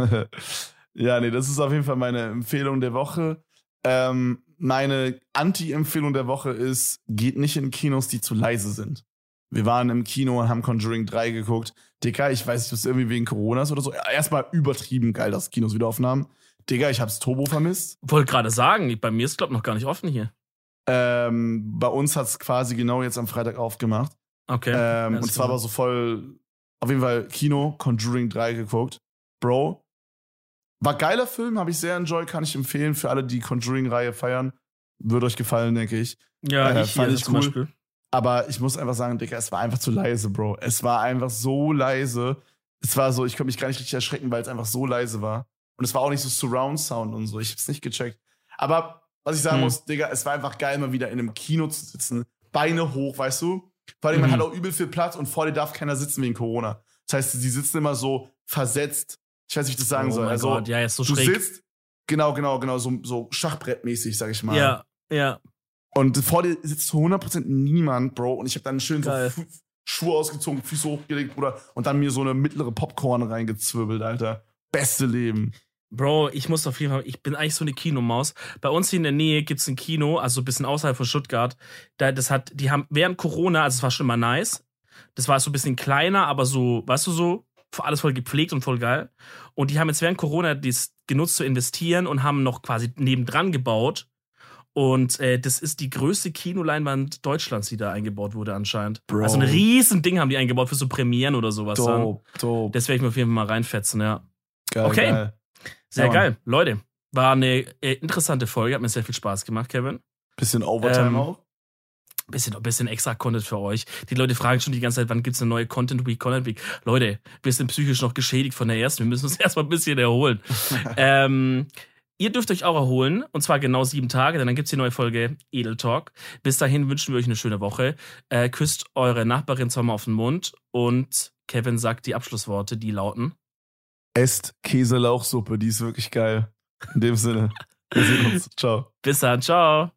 ja, nee, das ist auf jeden Fall meine Empfehlung der Woche. Ähm, meine Anti-Empfehlung der Woche ist, geht nicht in Kinos, die zu leise sind. Wir waren im Kino und haben Conjuring 3 geguckt. Digga, ich weiß nicht, ob es irgendwie wegen Coronas oder so. Erstmal übertrieben geil, dass Kinos wieder offen haben. Digga, ich hab's Turbo vermisst. Wollte gerade sagen, bei mir ist glaub noch gar nicht offen hier. Ähm, bei uns hat's quasi genau jetzt am Freitag aufgemacht. Okay. Ähm, und zwar war so voll, auf jeden Fall Kino, Conjuring 3 geguckt. Bro, war geiler Film, habe ich sehr enjoyed, kann ich empfehlen für alle, die Conjuring-Reihe feiern. Würde euch gefallen, denke ich. Ja, Äh, ich fand ich cool. Beispiel. Aber ich muss einfach sagen, Digga, es war einfach zu leise, Bro. Es war einfach so leise. Es war so, ich konnte mich gar nicht richtig erschrecken, weil es einfach so leise war. Und es war auch nicht so Surround-Sound und so. Ich hab's nicht gecheckt. Aber was ich sagen Hm. muss, Digga, es war einfach geil, mal wieder in einem Kino zu sitzen. Beine hoch, weißt du? Vor allem, man Mhm. hat auch übel viel Platz und vor dir darf keiner sitzen wegen Corona. Das heißt, sie sitzen immer so versetzt. Ich weiß nicht, wie ich das sagen oh soll. Also, Gott, ja, ist so du schräg. sitzt, genau, genau, genau, so, so Schachbrettmäßig, sag ich mal. Ja, ja. Und vor dir sitzt zu 100% niemand, Bro. Und ich habe dann schön so Geil. Fu- Schuhe ausgezogen, Füße hochgelegt, Bruder. Und dann mir so eine mittlere Popcorn reingezwirbelt, Alter. Beste Leben. Bro, ich muss auf jeden Fall, ich bin eigentlich so eine Kinomaus. Bei uns hier in der Nähe gibt's ein Kino, also ein bisschen außerhalb von Stuttgart. Da, das hat, die haben während Corona, also es war schon immer nice. Das war so ein bisschen kleiner, aber so, weißt du, so, alles voll gepflegt und voll geil. Und die haben jetzt während Corona dies genutzt zu investieren und haben noch quasi nebendran gebaut. Und äh, das ist die größte Kinoleinwand Deutschlands, die da eingebaut wurde anscheinend. Bro. Also ein riesen Ding haben die eingebaut für so Premieren oder sowas. Dann. Dope, dope. Das werde ich mir auf jeden Fall mal reinfetzen, ja. Geil, okay. geil. Sehr Ja, geil. Leute, war eine äh, interessante Folge, hat mir sehr viel Spaß gemacht, Kevin. Bisschen Overtime Ähm, auch. Bisschen, bisschen extra Content für euch. Die Leute fragen schon die ganze Zeit, wann gibt's eine neue Content Week, Content Week. Leute, wir sind psychisch noch geschädigt von der ersten. Wir müssen uns erstmal ein bisschen erholen. ähm, ihr dürft euch auch erholen. Und zwar genau sieben Tage, denn dann gibt's die neue Folge Edel Talk. Bis dahin wünschen wir euch eine schöne Woche. Äh, küsst eure Nachbarin zweimal auf den Mund. Und Kevin sagt die Abschlussworte, die lauten. Esst Käse-Lauchsuppe, die ist wirklich geil. In dem Sinne. Wir sehen uns. Ciao. Bis dann. Ciao.